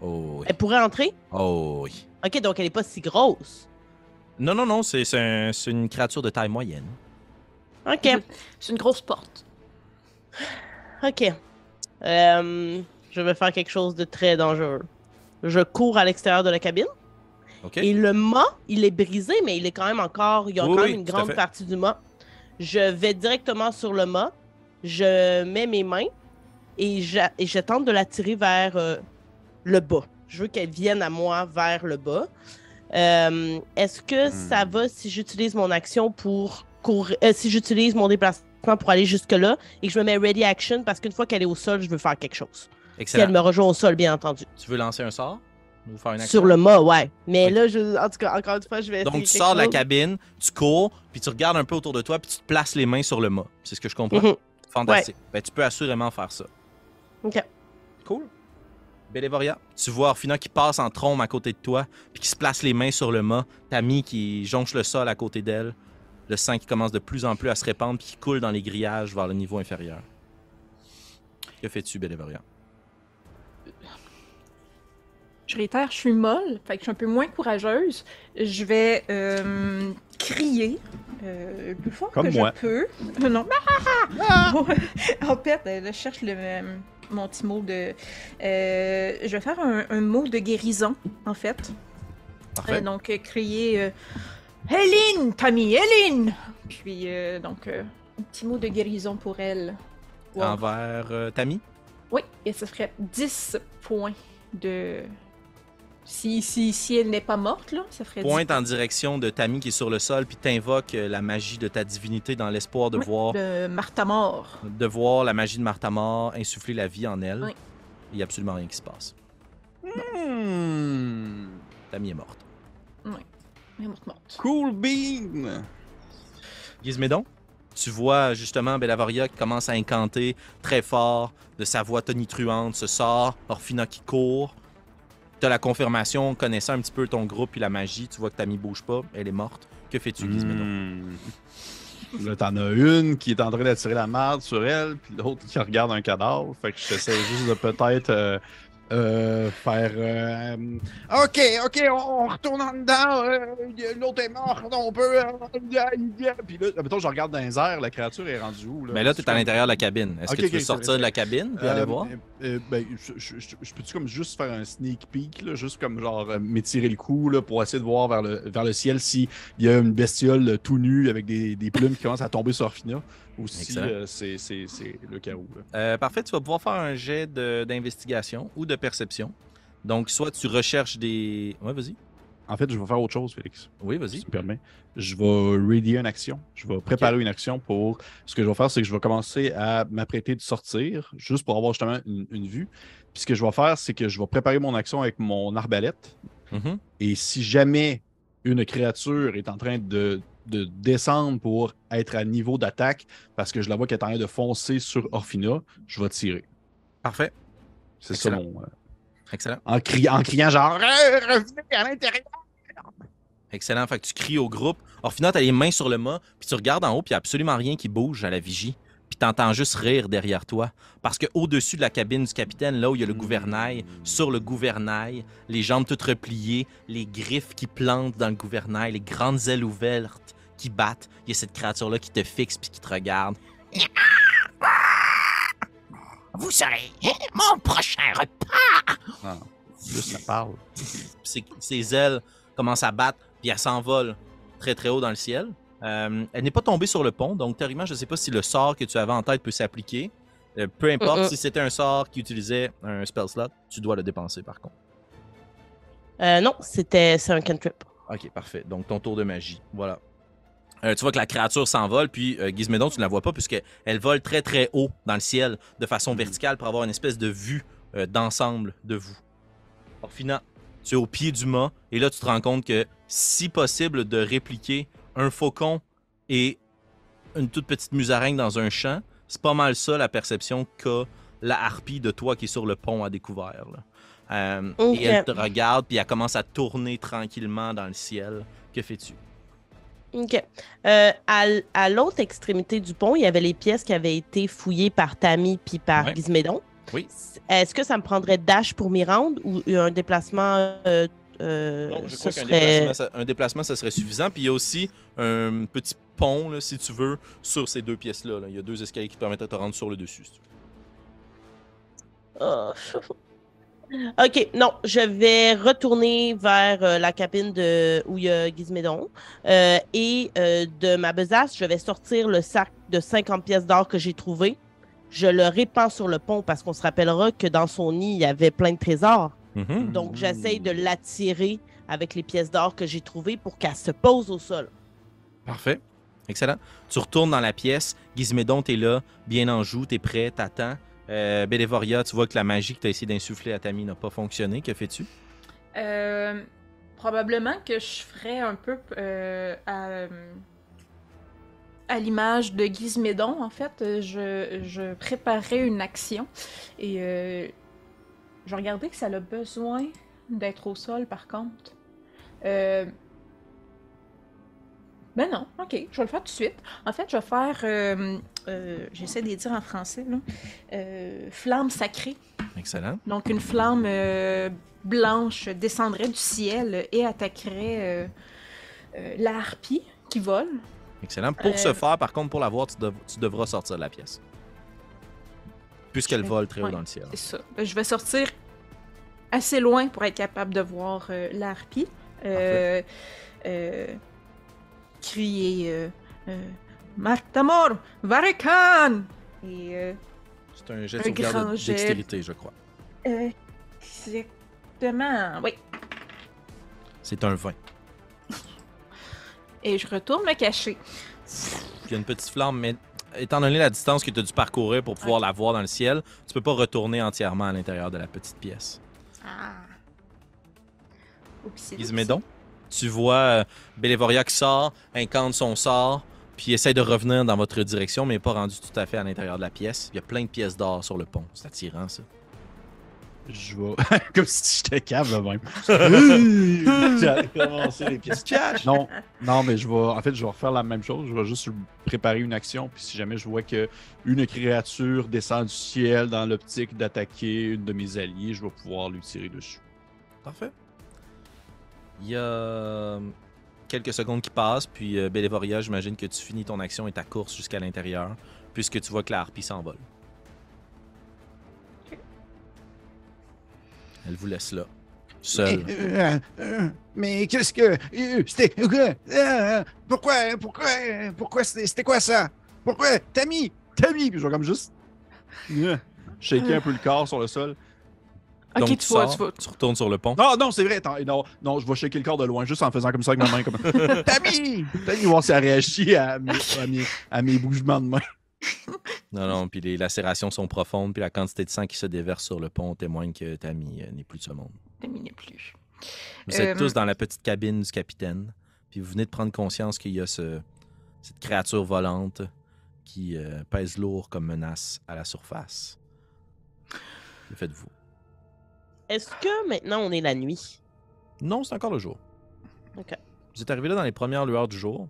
oui, elle pourrait entrer? oh, oui. OK, donc elle est pas si grosse. Non, non, non, c'est c'est un- une créature de taille moyenne. OK. C'est une grosse porte. OK. Euh, je vais faire quelque chose de très dangereux. Je cours à l'extérieur de la cabine. OK? Et le mât, il est brisé, mais il est quand même encore. Il y a Oui, quand même une grande partie du mât. Je vais directement sur le mât. Je mets mes mains et je tente de la tirer vers euh, le bas. Je veux qu'elle vienne à moi vers le bas. Euh, Est-ce que ça Hmm. va si j'utilise mon action pour courir, euh, si j'utilise mon déplacement pour aller jusque-là et que je me mets ready action parce qu'une fois qu'elle est au sol, je veux faire quelque chose. Si elle Excellent. me rejoint au sol, bien entendu. Tu veux lancer un sort? Ou faire une action? Sur le mât, ouais. Mais là, je, en tout cas, encore une fois, je vais Donc, tu sors de la cabine, tu cours, puis tu regardes un peu autour de toi, puis tu te places les mains sur le mât. C'est ce que je comprends? Mhm. Fantastique. Ben, tu peux assurément faire ça. Ok. Cool. Bellevoria, tu vois Orphina qui passe en trombe à côté de toi, puis qui se place les mains sur le mât. Tammy qui jonche le sol à côté d'elle. Le sang qui commence de plus en plus à se répandre, puis qui coule dans les grillages vers le niveau inférieur. Que fais-tu, Bellevoria? Je réitère, je suis molle, fait que je suis un peu moins courageuse. Je vais euh, crier euh, le plus fort Comme que moi. je peux. Non. Ouais. en fait, euh, je cherche le, euh, mon petit mot de. euh, je vais faire un, un mot de guérison, en fait. Parfait. Euh, donc, euh, crier euh, Hélène, Tammy, Hélène! Puis, donc, un petit mot de guérison pour elle. Wow. Envers Tammy? Oui, et ce serait 10 points de. Si, si, si elle n'est pas morte, là, ça ferait 10 Pointe en direction de Tammy qui est sur le sol, puis t'invoques euh, la magie de ta divinité dans l'espoir de Oui, voir de Martha Mort. de voir la magie de Martha Mort insuffler la vie en elle. Oui. Il n'y a absolument rien qui se passe. Hmm. Tammy est morte. Elle est morte, morte. Cool bean. Gizmédon, tu vois justement Bellavoria qui commence à incanter très fort de sa voix tonitruante, ce sort, Orphina qui court. Tu la confirmation, connaissant un petit peu ton groupe et la magie, tu vois que Tammy bouge pas, elle est morte. Que fais-tu? Hmm. Là, t'en as une qui est en train d'attirer la marde sur elle, puis l'autre qui regarde un cadavre. Fait que j'essaie juste de peut-être euh, euh, faire. euh, ok, ok, on, on retourne en dedans. euh, l'autre est mort, on peut. euh, puis là, mettons, je regarde dans les airs, la créature est rendue où? Là, Mais là, tu es à l'intérieur de la cabine. Est-ce que tu veux sortir de la cabine puis aller Euh, voir? euh, ben, je, je- je- je peux-tu comme juste faire un sneak peek, là, juste comme genre m'étirer le cou là, pour essayer de voir vers le, vers le ciel s'il y a une bestiole tout nue avec des, des plumes qui commencent à tomber sur Orphina ou si euh, c'est c'est- c'est le chaos. Euh, parfait, tu vas pouvoir faire un jet de- d'investigation ou de perception. Donc, soit tu recherches des. Ouais, vas-y. En fait, je vais faire autre chose, Félix, Oui, si vas-y. tu me permets. Je vais readier une action. Je vais préparer une action pour. Ce que je vais faire, c'est que je vais commencer à m'apprêter de sortir, juste pour avoir justement une, une vue. Puis ce que je vais faire, c'est que je vais préparer mon action avec mon arbalète. Mhm. Et si jamais une créature est en train de, de descendre pour être à niveau d'attaque, parce que je la vois qu'elle est en train de foncer sur Orphina, je vais tirer. Parfait. C'est ça mon. euh, Excellent. en, criant, en criant genre Re- Revenez à l'intérieur! Excellent. Fait que tu cries au groupe. Orphina, t'as les mains sur le mât, puis tu regardes en haut, puis il n'y a absolument rien qui bouge à la vigie. Puis t'entends juste rire derrière toi. Parce que au-dessus de la cabine du capitaine, là où il y a le gouvernail, sur le gouvernail, les jambes toutes repliées, les griffes qui plantent dans le gouvernail, les grandes ailes ouvertes qui battent, il y a cette créature-là qui te fixe puis qui te regarde. Vous serez mon prochain repas. Ah, juste ça parle. Ses, ses ailes commencent à battre, puis elle s'envole très très haut dans le ciel. Euh, elle n'est pas tombée sur le pont, donc théoriquement, je ne sais pas si le sort que tu avais en tête peut s'appliquer. Euh, peu importe si c'était un sort qui utilisait un spell slot, tu dois le dépenser par contre. Euh, non, c'était c'est un cantrip. Ok, parfait. Donc ton tour de magie, voilà. Euh, tu vois que la créature s'envole, puis euh, Gizmédon, tu ne la vois pas puisqu'elle vole très très haut dans le ciel de façon verticale pour avoir une espèce de vue euh, d'ensemble de vous. Orphina, tu es au pied du mât et là tu te rends compte que si possible de répliquer un faucon et une toute petite musaraigne dans un champ, c'est pas mal ça la perception qu'a la harpie de toi qui est sur le pont à découvert. là. Euh. Et elle te regarde, puis elle commence à tourner tranquillement dans le ciel. Que fais-tu? OK. Euh, à l'autre extrémité du pont, il y avait les pièces qui avaient été fouillées par Tammy puis par Ouais. Gizmédon. Oui. Est-ce que ça me prendrait dash pour m'y rendre ou un déplacement euh, euh, Non, je crois qu'un déplacement, ça, un déplacement, ça serait suffisant. Puis il y a aussi un petit pont, là, si tu veux, sur ces deux pièces-là. là. Il y a deux escaliers qui te permettent de te rendre sur le dessus. si tu veux. Oh. OK, non, je vais retourner vers euh, la cabine de où il y a Gizmédon. Euh, et euh, de ma besace, je vais sortir le sac de 50 pièces d'or que j'ai trouvé. Je le répands sur le pont parce qu'on se rappellera que dans son nid, il y avait plein de trésors. Mhm. Donc, j'essaye de l'attirer avec les pièces d'or que j'ai trouvées pour qu'elle se pose au sol. Parfait. Excellent. Tu retournes dans la pièce. Gizmédon, t'es là, bien en joue, t'es prêt, t'attends. Euh, Bélévoria, tu vois que la magie que t'as essayé d'insuffler à Tammy n'a pas fonctionné. Que fais-tu? Euh, probablement que je ferais un peu euh, à, à l'image de Gizmédon, en fait. Euh, Je, je préparais une action et euh, je regardais que ça a besoin d'être au sol, par contre. Euh, ben non, ok, je vais le faire tout de suite. En fait, je vais faire, euh, euh, j'essaie de les dire en français, là, euh, flamme sacrée. Excellent. Donc, une flamme euh, blanche descendrait du ciel et attaquerait la harpie qui vole. Excellent. Pour ce faire, par contre, pour la voir, tu, dev- tu devras sortir de la pièce. Puisqu'elle vole très haut ouais. dans le ciel. C'est ça. Euh, Je vais sortir assez loin pour être capable de voir euh, la harpie. Euh, euh, crier Martamor, Varekan! Et euh, C'est un jet de Un sauvegarde grand de jet. dextérité, je crois. euh, exactement, oui. C'est un 20. Et je retourne me cacher. Il y a une petite flamme, mais étant donné la distance que tu as dû parcourir pour pouvoir la voir dans le ciel, tu peux pas retourner entièrement à l'intérieur de la petite pièce. Ah. Ismédon, tu vois euh, Bélévoria qui sort, incante son sort, puis essaie de revenir dans votre direction, mais n'est pas rendu tout à fait à l'intérieur de la pièce. Il y a plein de pièces d'or sur le pont. C'est attirant, ça. Je vais. Comme si j'étais cave, là, même. J'ai commencé les pièces cash. Non, non, mais je vais. En fait, je vais refaire la même chose. Je vais juste préparer une action. Puis si jamais je vois que une créature descend du ciel dans l'optique d'attaquer une de mes alliés, je vais pouvoir lui tirer dessus. Parfait. Il y a quelques secondes qui passent, puis euh, Bélévoria, j'imagine que tu finis ton action et ta course jusqu'à l'intérieur, puisque tu vois que la harpie s'envole. Elle vous laisse là, seule. Mais, euh, euh, mais qu'est-ce que. euh, C'était. pourquoi. Pourquoi. Pourquoi c'était quoi ça? Pourquoi? Tammy! Tammy! Puis je vais comme juste. shaker un peu le corps sur le sol. Ok, Donc, tu, vois, sors, tu vois. tu retournes sur le pont. Non, non, c'est vrai. Attends, non, non, je vais shaker le corps de loin, juste en faisant comme ça avec ma main. Comme... Tammy! Tammy, voir si elle réagit à mes, à mes, à mes bougements de main. Non, non, puis les lacérations sont profondes, puis la quantité de sang qui se déverse sur le pont témoigne que Tammy euh, n'est plus de ce monde. Terminé plus. Vous êtes Euh, tous dans la petite cabine du capitaine, puis vous venez de prendre conscience qu'il y a ce, cette créature volante qui euh, pèse lourd comme menace à la surface. Que faites-vous? Est-ce que maintenant on est la nuit? Non, c'est encore le jour. Ok. Vous êtes arrivé là dans les premières lueurs du jour.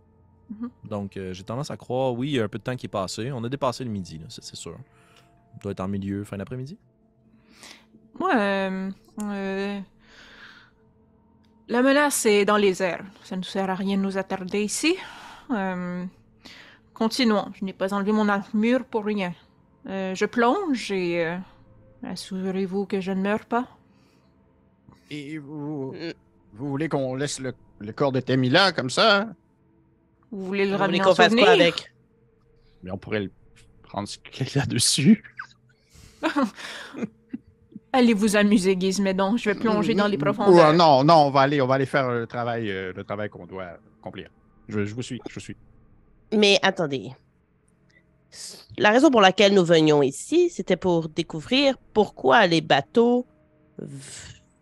Mhm. Donc, euh, j'ai tendance à croire, oui, il y a un peu de temps qui est passé. On a dépassé le midi, là, ça, c'est sûr. On doit être en milieu, fin d'après-midi. Moi, euh, euh, la menace est dans les airs. Ça ne nous sert à rien de nous attarder ici. Euh, continuons. Je n'ai pas enlevé mon armure pour rien. Euh, je plonge et euh, assurez-vous que je ne meurs pas. Et vous, Mm. vous voulez qu'on laisse le, le corps de Temila comme ça? Vous voulez le Vous voulez ramener qu'on en fasse quoi avec? Mais on pourrait le prendre ce qu'il y a là-dessus. Allez vous amuser, Gizmédon. Je vais plonger dans les profondeurs. non, non, on va aller, on va aller faire le travail, euh, le travail qu'on doit accomplir. Je, je vous suis, je vous suis. Mais attendez. La raison pour laquelle nous venions ici, c'était pour découvrir pourquoi les bateaux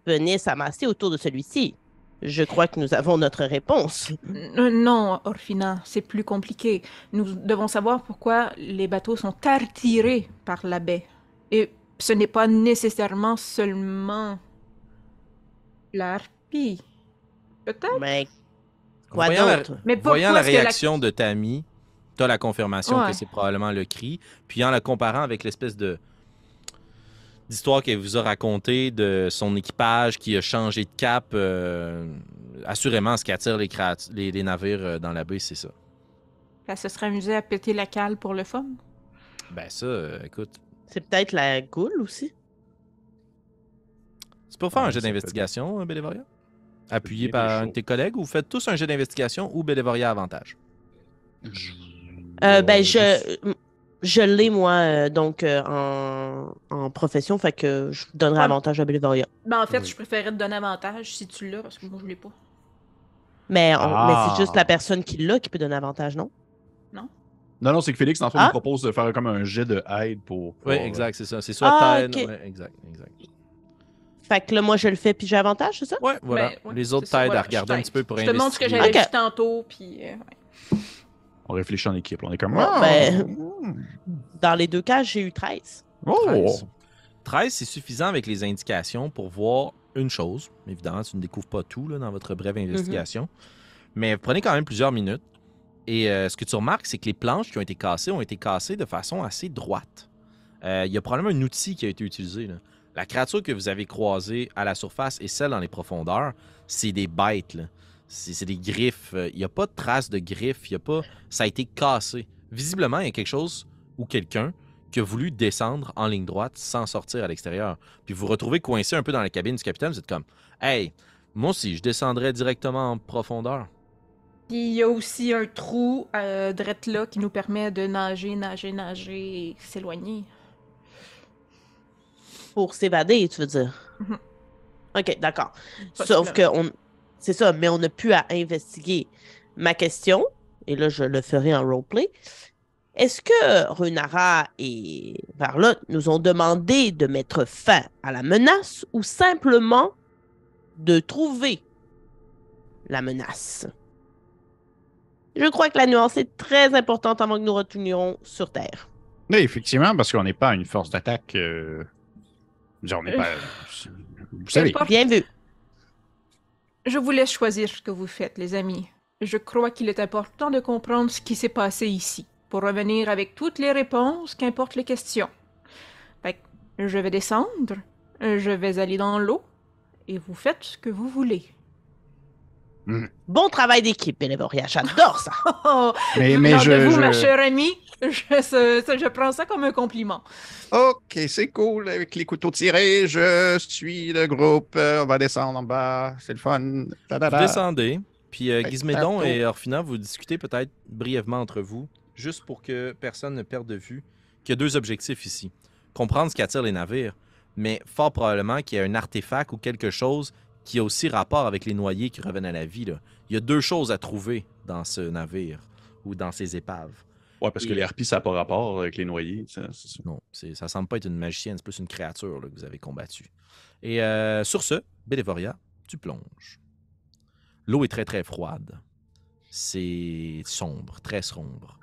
venaient s'amasser autour de celui-ci. Je crois que nous avons notre réponse. Euh, Non, Orphina, c'est plus compliqué. Nous devons savoir pourquoi les bateaux sont attirés par la baie. Et ce n'est pas nécessairement seulement la harpie. Peut-être? Mais quoi Voyant la- d'autre? Mais pourquoi Voyant la réaction de Tammy, tu as la confirmation Ouais. que c'est probablement le cri. Puis en la comparant avec l'espèce de d'histoire qu'elle vous a racontée de son équipage qui a changé de cap, euh, assurément, ce qui attire les, les, les navires euh, dans la baie, c'est ça. Elle se serait amusée à péter la cale pour le fun? Ben ça, euh, écoute, C'est peut-être la goule aussi? c'est pour faire Ouais, un peut d'investigation, Bélévoria? Appuyé par un de tes collègues ou faites tous un jet d'investigation ou Bélévoria avantage? Euh, ben, je, je l'ai, moi, euh, donc, euh, en, en profession, fait que je donnerai Ouais. avantage à Bélévoria. Ben, en fait, Oui. je préférerais te donner avantage si tu l'as, parce que moi, je l'ai pas. Mais, on- mais Ah. c'est juste la personne qui l'a qui peut donner avantage, non? Non, non, c'est que Félix, en fait, Ah? nous propose de faire comme un jet de aide pour. pour, Oui, euh, exact, c'est ça. C'est soit Ah, ouais, exact, exact. Fait que là, moi, je le fais puis j'ai avantage, c'est ça? Ouais, voilà. Ben, ouais, les autres c'est ça, t'aident voilà, à regarder un petit peu pour Je te montre ce que j'avais Ok. vu tantôt, puis... euh, ouais. On réfléchit en équipe. On est comme. Ah, ben- mm. Dans les deux cas, j'ai eu 13. Oh! 13. 13, c'est suffisant avec les indications pour voir une chose. Évidemment, tu ne découvres pas tout là, dans votre brève investigation. Mais prenez quand même plusieurs minutes. Et euh, ce que tu remarques, c'est que les planches qui ont été cassées ont été cassées de façon assez droite. Euh, Il y a probablement un outil qui a été utilisé. là. La créature que vous avez croisée à la surface et celle dans les profondeurs, c'est des bêtes. là. C'est c'est des griffes. Euh, Il n'y a pas de traces de griffes. Il y a pas... Ça a été cassé. Visiblement, il y a quelque chose ou quelqu'un qui a voulu descendre en ligne droite sans sortir à l'extérieur. Puis vous vous retrouvez coincé un peu dans la cabine du capitaine. Vous êtes comme, hey, moi aussi, je descendrais directement en profondeur. Puis il y a aussi un trou, euh, drette là, qui nous permet de nager, nager, nager et s'éloigner. Pour s'évader, tu veux dire? Mhm. OK, d'accord. Sauf que on... c'est ça, mais on n'a plus à investiguer. Ma question, et là, je le ferai en roleplay, est-ce que Runara et Varlotte nous ont demandé de mettre fin à la menace ou simplement de trouver la menace? Je crois que la nuance est très importante avant que nous retournions sur Terre. Oui, effectivement, parce qu'on n'est pas une force d'attaque. euh, on n'est pas. Vous savez. Bien vu. Je vous laisse choisir ce que vous faites, les amis. Je crois qu'il est important de comprendre ce qui s'est passé ici, pour revenir avec toutes les réponses, qu'importe les questions. Fait je vais descendre, je vais aller dans l'eau, et vous faites ce que vous voulez. Bon travail d'équipe, Bélévoria. J'adore ça. Oh, Mais, mais venant je. vous, je- ma chère amie, je, ça- ça- je prends ça comme un compliment. Ok, c'est cool. Avec les couteaux tirés, je suis le groupe. euh, on va descendre en bas. C'est le fun. Vous descendez, puis euh, Gizmédon et Orphina, vous discutez peut-être brièvement entre vous, juste pour que personne ne perde de vue qu'il y a deux objectifs ici. Comprendre ce qui attire les navires, mais fort probablement qu'il y a un artefact ou quelque chose qui a aussi rapport avec les noyés qui reviennent à la vie. là. Il y a deux choses à trouver dans ce navire ou dans ces épaves. Ouais, parce que les harpies, ça n'a pas rapport avec les noyés. ça, c'est ça. Non, c'est- ça semble pas être une magicienne, c'est plus une créature là, que vous avez combattue. Et euh, sur ce, Bélévoria, tu plonges. L'eau est très très froide. C'est sombre, très sombre.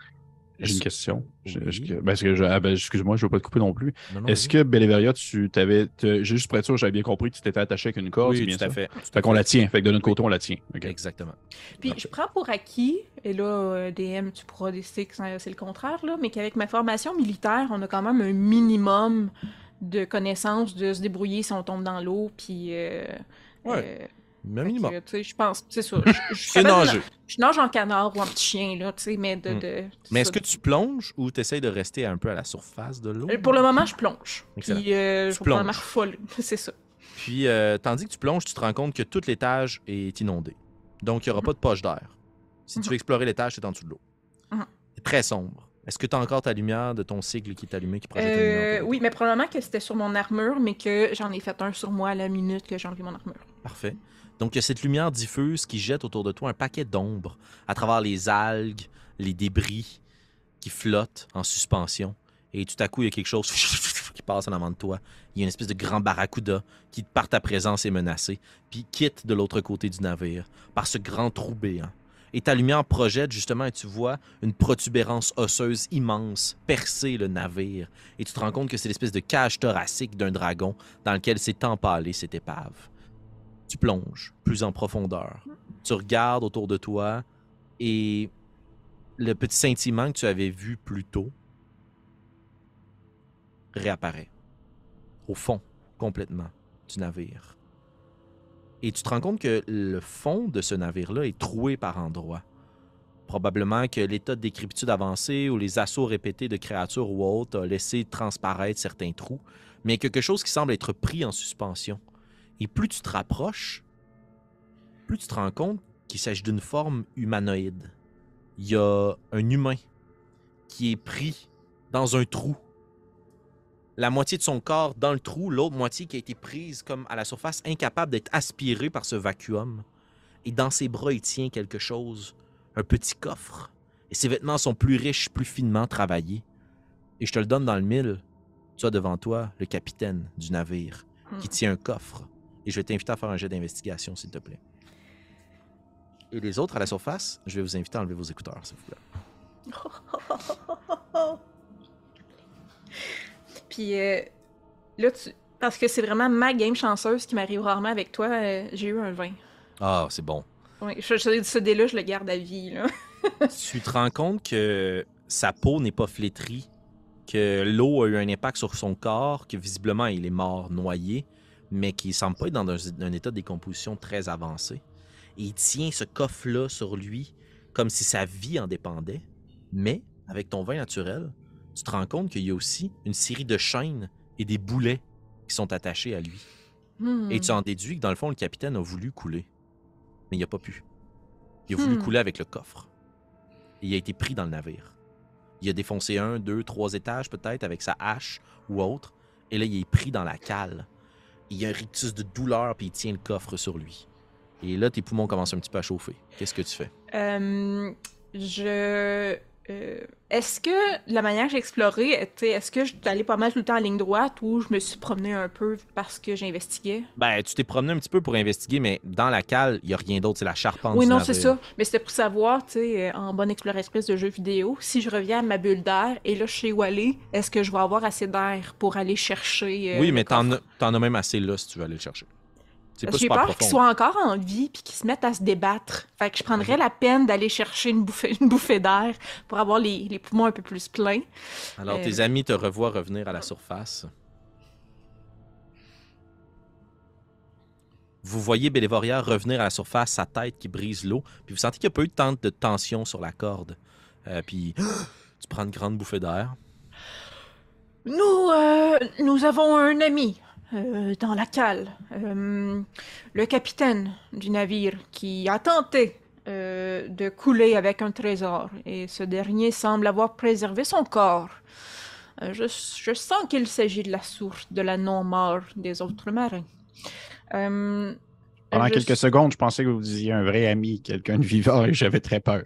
J'ai une question. Oui. je- ah, ben, excuse-moi, je ne veux pas te couper non plus. Est-ce que Belleveria, tu t'avais. te- Juste pour être sûr, j'avais bien compris que tu t'étais attaché avec une corde. Oui, bien tout à ça? fait. tout à Fait qu'on la tient. Fait que de notre côté, on la tient. Exactement. Puis je prends pour acquis, et là, euh, DM, tu pourras décider que c'est c'est le contraire, là, mais qu'avec ma formation militaire, on a quand même un minimum de connaissances de se débrouiller si on tombe dans l'eau, puis... euh, Ouais. euh, Mais minimum. je pense, c'est ça. je- nager. Nage en canard ou en petit chien, là, tu sais, mais de... Hmm. de- Mais est-ce que tu plonges ou tu essaies de rester un peu à la surface de l'eau? Euh, Pour le moment, je plonge. Excellent. Puis euh, Tu je plonges. refoler. C'est ça. Puis, euh, tandis que tu plonges, tu te rends compte que tout l'étage est inondé. Donc, il n'y aura pas de poche d'air. Si tu Mhm. veux explorer l'étage, c'est en dessous de l'eau. C'est très sombre. Est-ce que tu as encore ta lumière de ton cycle qui est allumé, qui projette une lumière Euh, oui, mais probablement que c'était sur mon armure, mais que j'en ai fait un sur moi à la minute que j'ai enlevé mon armure. Parfait. Donc, il y a cette lumière diffuse qui jette autour de toi un paquet d'ombres à travers les algues, les débris qui flottent en suspension. Et tout à coup, il y a quelque chose qui passe en avant de toi. Il y a une espèce de grand barracuda qui, par ta présence, est menacé, puis quitte de l'autre côté du navire par ce grand trou béant. Et ta lumière projette justement et tu vois une protubérance osseuse immense percer le navire. Et tu te rends compte que c'est l'espèce de cage thoracique d'un dragon dans lequel s'est empalée cette épave. Tu plonges plus en profondeur. Tu regardes autour de toi et le petit scintillement que tu avais vu plus tôt réapparaît au fond complètement du navire. Et tu te rends compte que le fond de ce navire-là est troué par endroits. Probablement que l'état de décrépitude avancée ou les assauts répétés de créatures ou autres a laissé transparaître certains trous, mais quelque chose qui semble être pris en suspension. Et plus tu te rapproches, plus tu te rends compte qu'il s'agit d'une forme humanoïde. Il y a un humain qui est pris dans un trou. La moitié de son corps dans le trou, l'autre moitié qui a été prise comme à la surface, incapable d'être aspirée par ce vacuum. Et dans ses bras, il tient quelque chose, un petit coffre. Et ses vêtements sont plus riches, plus finement travaillés. Et je te le donne dans le mille. Tu as devant toi le capitaine du navire qui Hmm. tient un coffre. Et je vais t'inviter à faire un jet d'investigation, s'il te plaît. Et les autres à la surface, je vais vous inviter à enlever vos écouteurs, s'il vous plaît. Puis euh, là, tu... parce que c'est vraiment ma game chanceuse qui m'arrive rarement avec toi, euh, j'ai eu un 20. Ah, c'est bon. Oui, je, je- ce dé-là, je le garde à vie. Là. tu te rends compte que sa peau n'est pas flétrie, que l'eau a eu un impact sur son corps, que visiblement il est mort noyé, mais qu'il semble pas être dans un, un état de décomposition très avancé. Et il tient ce coffre-là sur lui comme si sa vie en dépendait. Mais avec ton vin naturel, tu te rends compte qu'il y a aussi une série de chaînes et des boulets qui sont attachés à lui. Hmm. Et tu en déduis que dans le fond, le capitaine a voulu couler. Mais il n'a pas pu. Il a voulu Hmm. couler avec le coffre. Et il a été pris dans le navire. Il a défoncé un, deux, trois étages peut-être avec sa hache ou autre. Et là, il est pris dans la cale. Il y a un rictus de douleur, puis il tient le coffre sur lui. Et là, tes poumons commencent un petit peu à chauffer. Qu'est-ce que tu fais? Euh, je. Euh, est-ce que la manière que j'ai exploré, sais, est-ce que je allée pas mal tout le temps en ligne droite ou je me suis promenée un peu parce que j'investiguais? Ben, tu t'es promené un petit peu pour investiguer, mais dans la cale, il n'y a rien d'autre. C'est la charpente Oui, non, c'est ça. Mais c'était pour savoir, tu sais, euh, en bonne exploratrice de jeux vidéo, si je reviens à ma bulle d'air et là, je sais où aller, est-ce que je vais avoir assez d'air pour aller chercher. euh, Oui, mais t'en as, t'en as même assez là si tu veux aller le chercher. J'ai peur qu'ils soient encore en vie puis qu'ils se mettent à se débattre. Fait que je prendrais la peine d'aller chercher une bouffée, une bouffée d'air pour avoir les, les poumons un peu plus pleins. Alors, Euh, tes amis te revoient revenir à la surface. Vous voyez Bélévoria revenir à la surface, sa tête qui brise l'eau, puis vous sentez qu'il n'y a pas eu tant de tension sur la corde. Euh, puis, tu prends une grande bouffée d'air. Nous, euh, nous avons un ami euh, dans la cale, euh, le capitaine du navire, qui a tenté euh, de couler avec un trésor, et ce dernier semble avoir préservé son corps. Je, je sens qu'il s'agit de la source de la non-mort des autres marins. Pendant je quelques secondes, je pensais que vous disiez un vrai ami, quelqu'un de vivant, et j'avais très peur.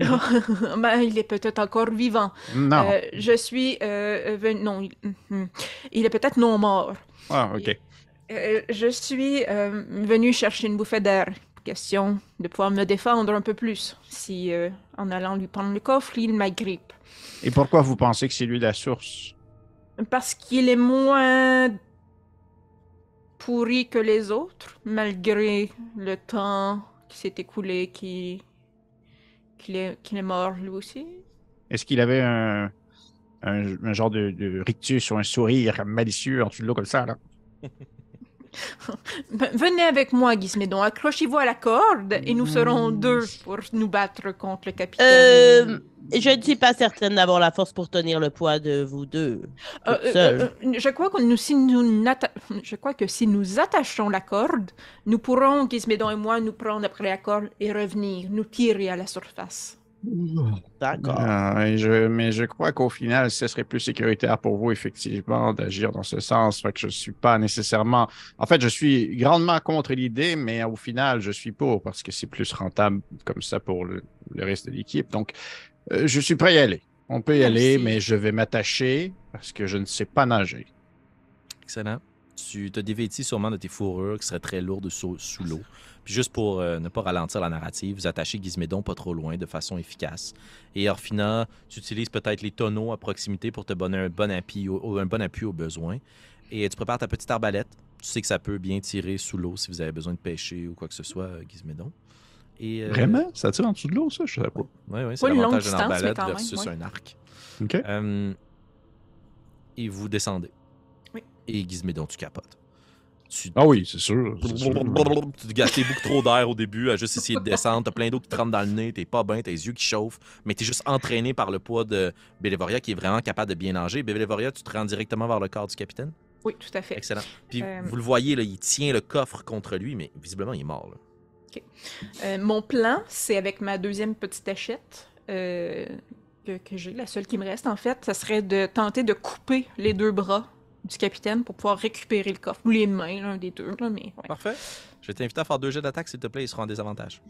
ben, il est peut-être encore vivant. Non. Euh, je suis euh, venu... Non, il, Mhm. il est peut-être non mort. Ah, OK. Euh, je suis euh, venu chercher une bouffée d'air question de pouvoir me défendre un peu plus si, euh, en allant lui prendre le coffre, il m'agrippe. Et pourquoi vous pensez que c'est lui la source? Parce qu'il est moins pourri que les autres, malgré le temps qui s'est écoulé, qui qu'il est, qu'il est mort lui aussi? Est-ce qu'il avait un, un, un genre de, de rictus ou un sourire malicieux en dessous de l'eau comme ça, là? Venez avec moi, Gizmédon, accrochez-vous à la corde et nous serons deux pour nous battre contre le capitaine. Euh, je ne suis pas certaine d'avoir la force pour tenir le poids de vous deux. Euh, euh, euh, je, crois que nous, si nous je crois que si nous attachons la corde, nous pourrons, Gizmédon et moi, nous prendre après la corde et revenir, nous tirer à la surface. D'accord. Ah, je- mais je crois qu'au final, ce serait plus sécuritaire pour vous, effectivement, d'agir dans ce sens. Fait que je suis pas nécessairement. En fait, je suis grandement contre l'idée, mais au final, je suis pour parce que c'est plus rentable comme ça pour le, le reste de l'équipe. Donc, euh, je suis prêt à y aller. On peut y Merci. aller, mais je vais m'attacher parce que je ne sais pas nager. Excellent. Tu te dévêtis sûrement de tes fourrures qui seraient très lourdes sous, sous l'eau. Puis juste pour euh, ne pas ralentir la narrative, vous attachez Gizmédon pas trop loin de façon efficace. Et Orphina, tu utilises peut-être les tonneaux à proximité pour te donner un bon appui au, un bon appui au besoin. Et tu prépares ta petite arbalète. Tu sais que ça peut bien tirer sous l'eau si vous avez besoin de pêcher ou quoi que ce soit, euh, Gizmédon. Et, euh, Vraiment? Ça tire en dessous de l'eau, ça? Je sais pas. Oui, oui, c'est l'avantage d'une arbalète même, versus ouais. un arc. OK. Euh, et vous descendez. Oui. Et Gizmédon, tu capotes. Tu Ah oui, c'est sûr. tu te gastes beaucoup trop d'air au début à juste essayer de descendre. T'as plein d'eau qui te rentre dans le nez, t'es pas bien, tes yeux qui chauffent, mais t'es juste entraîné par le poids de Bélévoria qui est vraiment capable de bien nager. Bélévoria, tu te rends directement vers le corps du capitaine? Oui, tout à fait. Excellent. Puis Euh, vous le voyez, là, il tient le coffre contre lui, mais visiblement, il est mort. là. Euh, mon plan, c'est avec ma deuxième petite hachette euh, que, que j'ai, la seule qui me reste en fait, ça serait de tenter de couper les deux bras du capitaine pour pouvoir récupérer le coffre. Ou les mains, l'un des deux, là, mais ouais. Parfait. Je vais t'inviter à faire deux jets d'attaque, s'il te plaît. Ils seront en désavantage.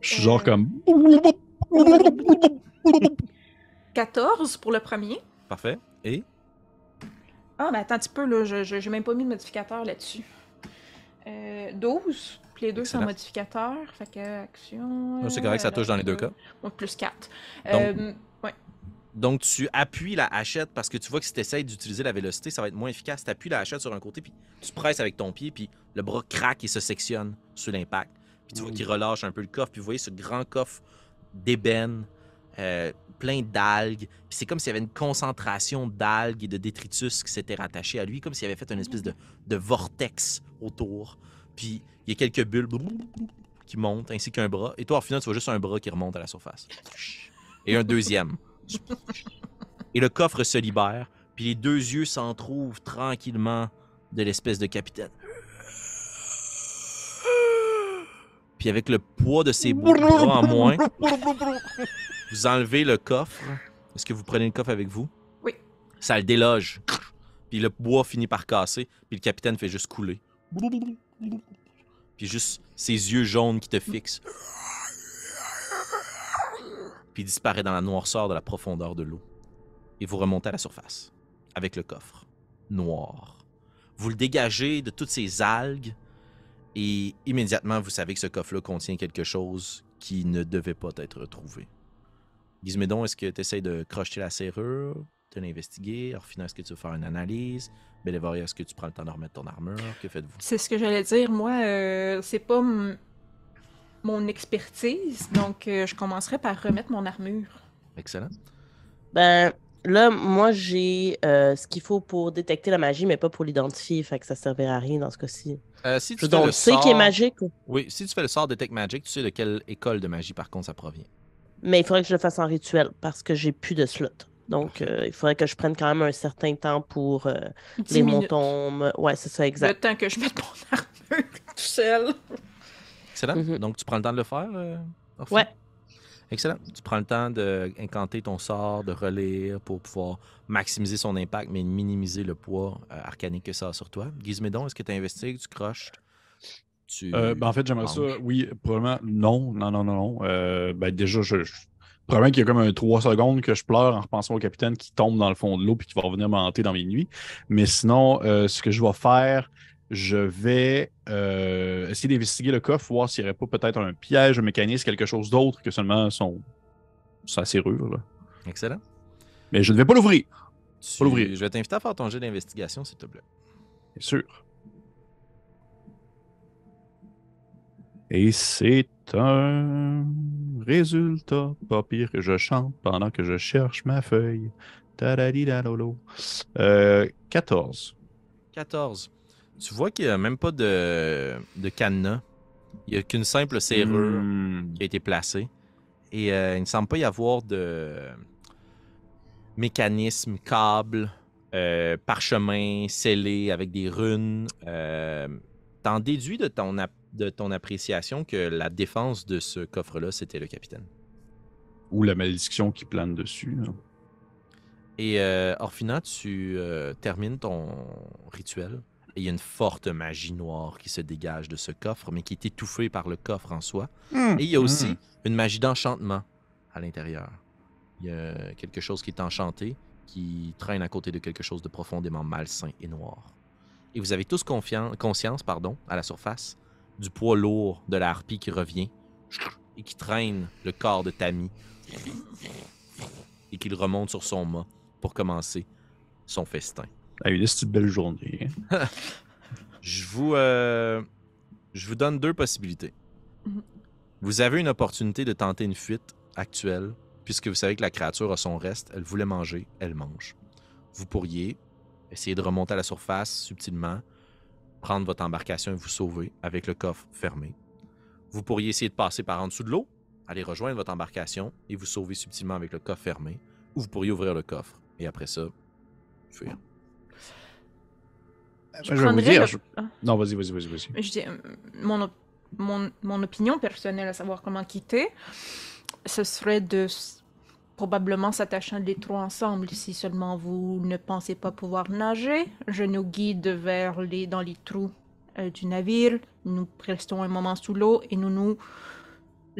Je suis genre comme. 14 pour le premier. Parfait. Et? Ah, mais attends un petit peu, là, je je- j'ai même pas mis de modificateur là-dessus. Euh, 12, puis les deux sont modificateurs, fait que action... Non, c'est correct, ça touche dans les deux cas. Donc plus 4. Donc- Donc, tu appuies la hachette parce que tu vois que si tu essaies d'utiliser la vélocité, ça va être moins efficace. Tu appuies la hachette sur un côté, puis tu presses avec ton pied, puis le bras craque et se sectionne sous l'impact. Puis tu vois qu'il relâche un peu le coffre, puis vous voyez ce grand coffre d'ébène, euh, plein d'algues. Puis c'est comme s'il y avait une concentration d'algues et de détritus qui s'était rattaché à lui, comme s'il avait fait une espèce de, de vortex autour. Puis il y a quelques bulles qui montent, ainsi qu'un bras. Et toi, au final, tu vois juste un bras qui remonte à la surface. Et un deuxième. Et le coffre se libère, puis les deux yeux s'entrouvent tranquillement de l'espèce de capitaine. Puis avec le poids de ses bras en moins, vous enlevez le coffre. Est-ce que vous prenez le coffre avec vous? Oui. Ça le déloge. Puis le bois finit par casser, puis le capitaine fait juste couler. Puis juste ses yeux jaunes qui te fixent. Puis disparaît dans la noirceur de la profondeur de l'eau. Et vous remontez à la surface avec le coffre noir. Vous le dégagez de toutes ces algues et immédiatement vous savez que ce coffre-là contient quelque chose qui ne devait pas être retrouvé. Gizmédon, est-ce que tu essaies de crocheter la serrure, de l'investiguer? Orphina, est-ce que tu veux faire une analyse? Bélévoria, est-ce que tu prends le temps de remettre ton armure? Que faites-vous? C'est ce que j'allais dire. Moi, euh, c'est pas mon expertise, donc euh, je commencerai par remettre mon armure. Excellent. Ben, là, moi, j'ai euh, ce qu'il faut pour détecter la magie, mais pas pour l'identifier. Fait que ça servira à rien dans ce cas-ci. Euh, si tu donc le sais qu'il est sort- magique, ou- Oui, si tu fais le sort Detect Magic, tu sais de quelle école de magie, par contre, ça provient. mais il faudrait que je le fasse en rituel parce que j'ai plus de slot. Donc, euh, il faudrait que je prenne quand même un certain temps pour euh, les minutes. montons. Ouais, c'est ça, Le exact. temps que je mette mon armure tout seul. Excellent. Mhm. Donc, tu prends le temps de le faire? euh? Ouais. Excellent. Tu prends le temps d'incanter ton sort, de relire pour pouvoir maximiser son impact, mais minimiser le poids euh, arcanique que ça a sur toi. Gizmédon, est-ce que tu investigues, tu croches? Tu... Euh, ben, en fait, j'aimerais ça. Oui, probablement. Non, non, non, non, non. Euh, ben, déjà, je. je- Probablement qu'il y a comme un 3 secondes que je pleure en repensant au capitaine qui tombe dans le fond de l'eau puis qui va revenir me hanter dans mes nuits. Mais sinon, euh, ce que je vais faire, je vais euh, essayer d'investiguer le coffre, voir s'il n'y aurait pas peut-être un piège, un mécanisme, quelque chose d'autre que seulement son, sa serrure. là. Excellent. Mais je ne vais pas l'ouvrir, Tu- l'ouvrir. Je vais t'inviter à faire ton jet d'investigation, s'il te plaît. bien sûr. Et c'est un résultat pas pire que je chante pendant que je cherche ma feuille. Euh, 14. 14. Tu vois qu'il n'y a même pas de, de cadenas. Il n'y a qu'une simple serrure Hmm. qui a été placée. Et euh, il ne semble pas y avoir de mécanisme, câble, euh, parchemin scellé avec des runes. Euh, T'en déduis de ton, de ton appréciation que la défense de ce coffre-là, c'était le capitaine. Ou la malédiction qui plane dessus. là. Et euh, Orphina, tu termines ton rituel. Et il y a une forte magie noire qui se dégage de ce coffre, mais qui est étouffée par le coffre en soi. Hmm. Et il y a aussi Hmm. une magie d'enchantement à l'intérieur. Il y a quelque chose qui est enchanté, qui traîne à côté de quelque chose de profondément malsain et noir. Et vous avez tous conscience, pardon, à la surface, du poids lourd de la harpie qui revient et qui traîne le corps de Tammy et qu'il remonte sur son mât pour commencer son festin. Ah, une petite belle journée. hein. Je vous, euh, je vous donne deux possibilités. Mhm. Vous avez une opportunité de tenter une fuite actuelle, puisque vous savez que la créature a son reste, elle voulait manger, elle mange. Vous pourriez essayer de remonter à la surface subtilement, prendre votre embarcation et vous sauver avec le coffre fermé. Vous pourriez essayer de passer par en dessous de l'eau, aller rejoindre votre embarcation et vous sauver subtilement avec le coffre fermé, ou vous pourriez ouvrir le coffre et après ça, fuir. Je je vais vous dire. le- je-. Non, vas-y, vas-y, vas-y, vas-y. Je dis, euh, mon, op- mon, mon opinion personnelle à savoir comment quitter, ce serait de probablement s'attacher les trois ensemble. Si seulement vous ne pensez pas pouvoir nager, je nous guide vers les, dans les trous euh, du navire. Nous restons un moment sous l'eau et nous nous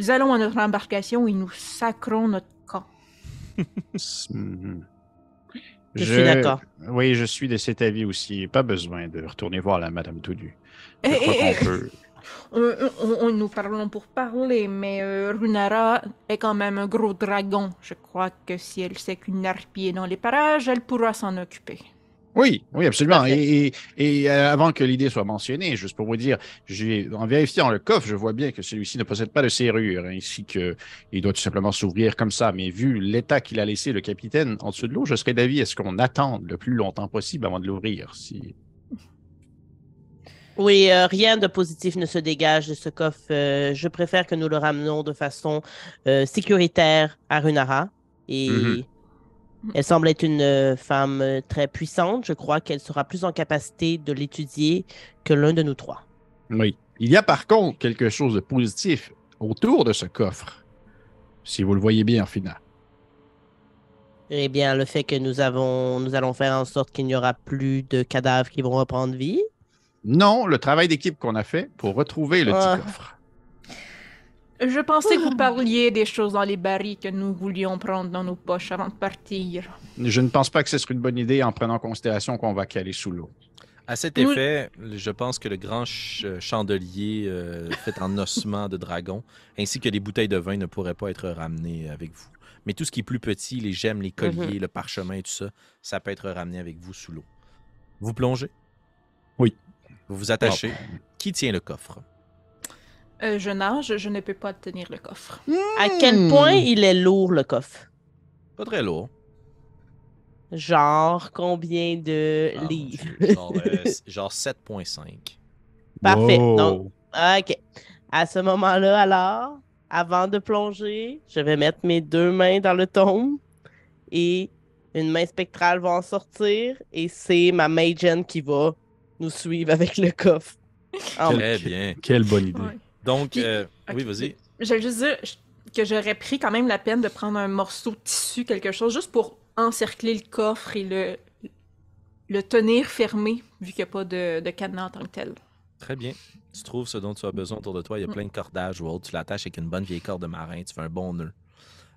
allons à notre embarcation et nous sacrons notre camp. Je suis d'accord. Oui, je suis de cet avis aussi. Pas besoin de retourner voir la Madame Toudu. Je Eh, crois eh, qu'on eh, peut. Euh, on- on- nous parlons pour parler, mais euh, Runara est quand même un gros dragon. Je crois que si elle sait qu'une harpie est dans les parages, elle pourra s'en occuper. Oui, oui, absolument. Et, et- et, euh, avant que l'idée soit mentionnée, juste pour vous dire, en vérifiant le coffre, je vois bien que celui-ci ne possède pas de serrure, ainsi que il doit tout simplement s'ouvrir comme ça. Mais vu l'état qu'il a laissé le capitaine en dessous de l'eau, je serais d'avis à ce qu'on attende le plus longtemps possible avant de l'ouvrir. Si... Oui, euh, rien de positif ne se dégage de ce coffre. Euh, je préfère que nous le ramenons de façon euh, sécuritaire à Runara. Et Mhm. Elle semble être une euh, femme euh, très puissante. Je crois qu'elle sera plus en capacité de l'étudier que l'un de nous trois. Oui. Il y a par contre quelque chose de positif autour de ce coffre, si vous le voyez bien, en final. Eh bien, le fait que nous avons, nous allons faire en sorte qu'il n'y aura plus de cadavres qui vont reprendre vie. Non, le travail d'équipe qu'on a fait pour retrouver le Ah. petit coffre. Je pensais que vous parliez des choses dans les barils que nous voulions prendre dans nos poches avant de partir. Je ne pense pas que ce serait une bonne idée en prenant en considération qu'on va caler sous l'eau. À cet effet, je pense que le grand ch- chandelier euh, fait en ossement de dragon, ainsi que les bouteilles de vin ne pourraient pas être ramenées avec vous. Mais tout ce qui est plus petit, les gemmes, les colliers, le parchemin et tout ça, ça peut être ramené avec vous sous l'eau. Vous plongez? Oui. Vous vous attachez. Qui tient le coffre? Euh, je nage, je ne peux pas tenir le coffre. À quel Hmm. point il est lourd, le coffre? Pas très lourd. Genre, combien de Ah, livres? Genre, euh, genre 7.5. Parfait. Wow. Donc, OK. À ce moment-là, alors, avant de plonger, je vais mettre mes deux mains dans le tombe et une main spectrale va en sortir et c'est ma Magen qui va nous suivre avec le coffre. Très bien. Quelle bonne idée. Ouais. Donc, Puis- euh, oui, vas-y. J'allais juste dire que j'aurais pris quand même la peine de prendre un morceau de tissu, quelque chose, juste pour encercler le coffre et le, le tenir fermé, vu qu'il n'y a pas de, de cadenas en tant que tel. Très bien. Tu trouves ce dont tu as besoin autour de toi. Il y a Mm. plein de cordages ou autre. Tu l'attaches avec une bonne vieille corde de marin. Tu fais un bon nœud.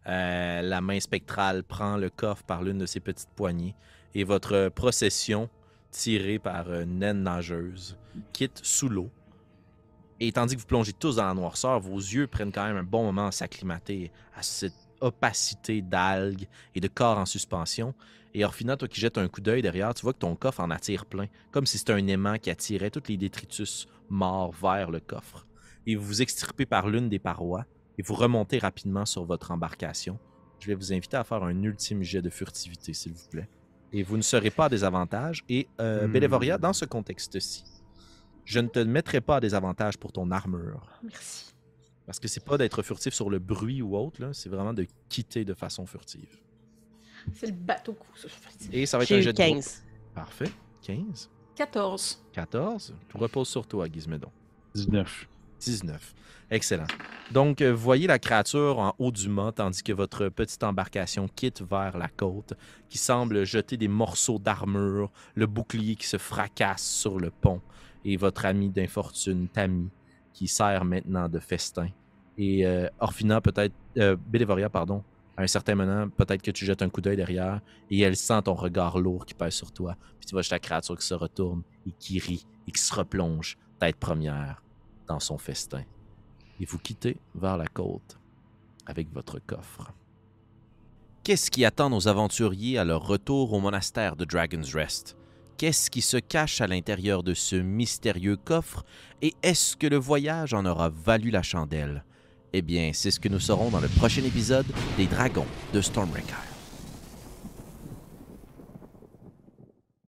Euh, la main spectrale prend le coffre par l'une de ses petites poignées et votre procession tiré par une naine nageuse, quitte sous l'eau. Et tandis que vous plongez tous dans la noirceur, vos yeux prennent quand même un bon moment à s'acclimater à cette opacité d'algues et de corps en suspension. Et Orphina, toi qui jettes un coup d'œil derrière, tu vois que ton coffre en attire plein, comme si c'était un aimant qui attirait tous les détritus morts vers le coffre. Et vous vous extirpez par l'une des parois et vous remontez rapidement sur votre embarcation. Je vais vous inviter à faire un ultime jet de furtivité, s'il vous plaît. Et vous ne serez pas à désavantage. Et euh, Hmm. Bélévoria, dans ce contexte-ci, je ne te mettrai pas à désavantage pour ton armure. Merci. Parce que c'est pas d'être furtif sur le bruit ou autre, là, c'est vraiment de quitter de façon furtive. C'est le bateau coup, ça. Et ça va être un jet de groupe. 15. Parfait. 15. 14. 14. Tout repose sur toi, Gizmédon. 19. 19. Excellent. Donc, euh, vous voyez la créature en haut du mât, tandis que votre petite embarcation quitte vers la côte, qui semble jeter des morceaux d'armure, le bouclier qui se fracasse sur le pont, et votre ami d'infortune, Tammy, qui sert maintenant de festin. Et euh, Orphina, peut-être, euh, Bélévoria, pardon, à un certain moment, peut-être que tu jettes un coup d'œil derrière, et elle sent ton regard lourd qui pèse sur toi. Puis tu vois juste la créature qui se retourne, et qui rit, et qui se replonge, tête première, dans son festin. Et vous quittez vers la côte avec votre coffre. Qu'est-ce qui attend nos aventuriers à leur retour au monastère de Dragon's Rest? Qu'est-ce qui se cache à l'intérieur de ce mystérieux coffre et est-ce que le voyage en aura valu la chandelle? Eh bien, c'est ce que nous saurons dans le prochain épisode des Dragons de Stormbreaker.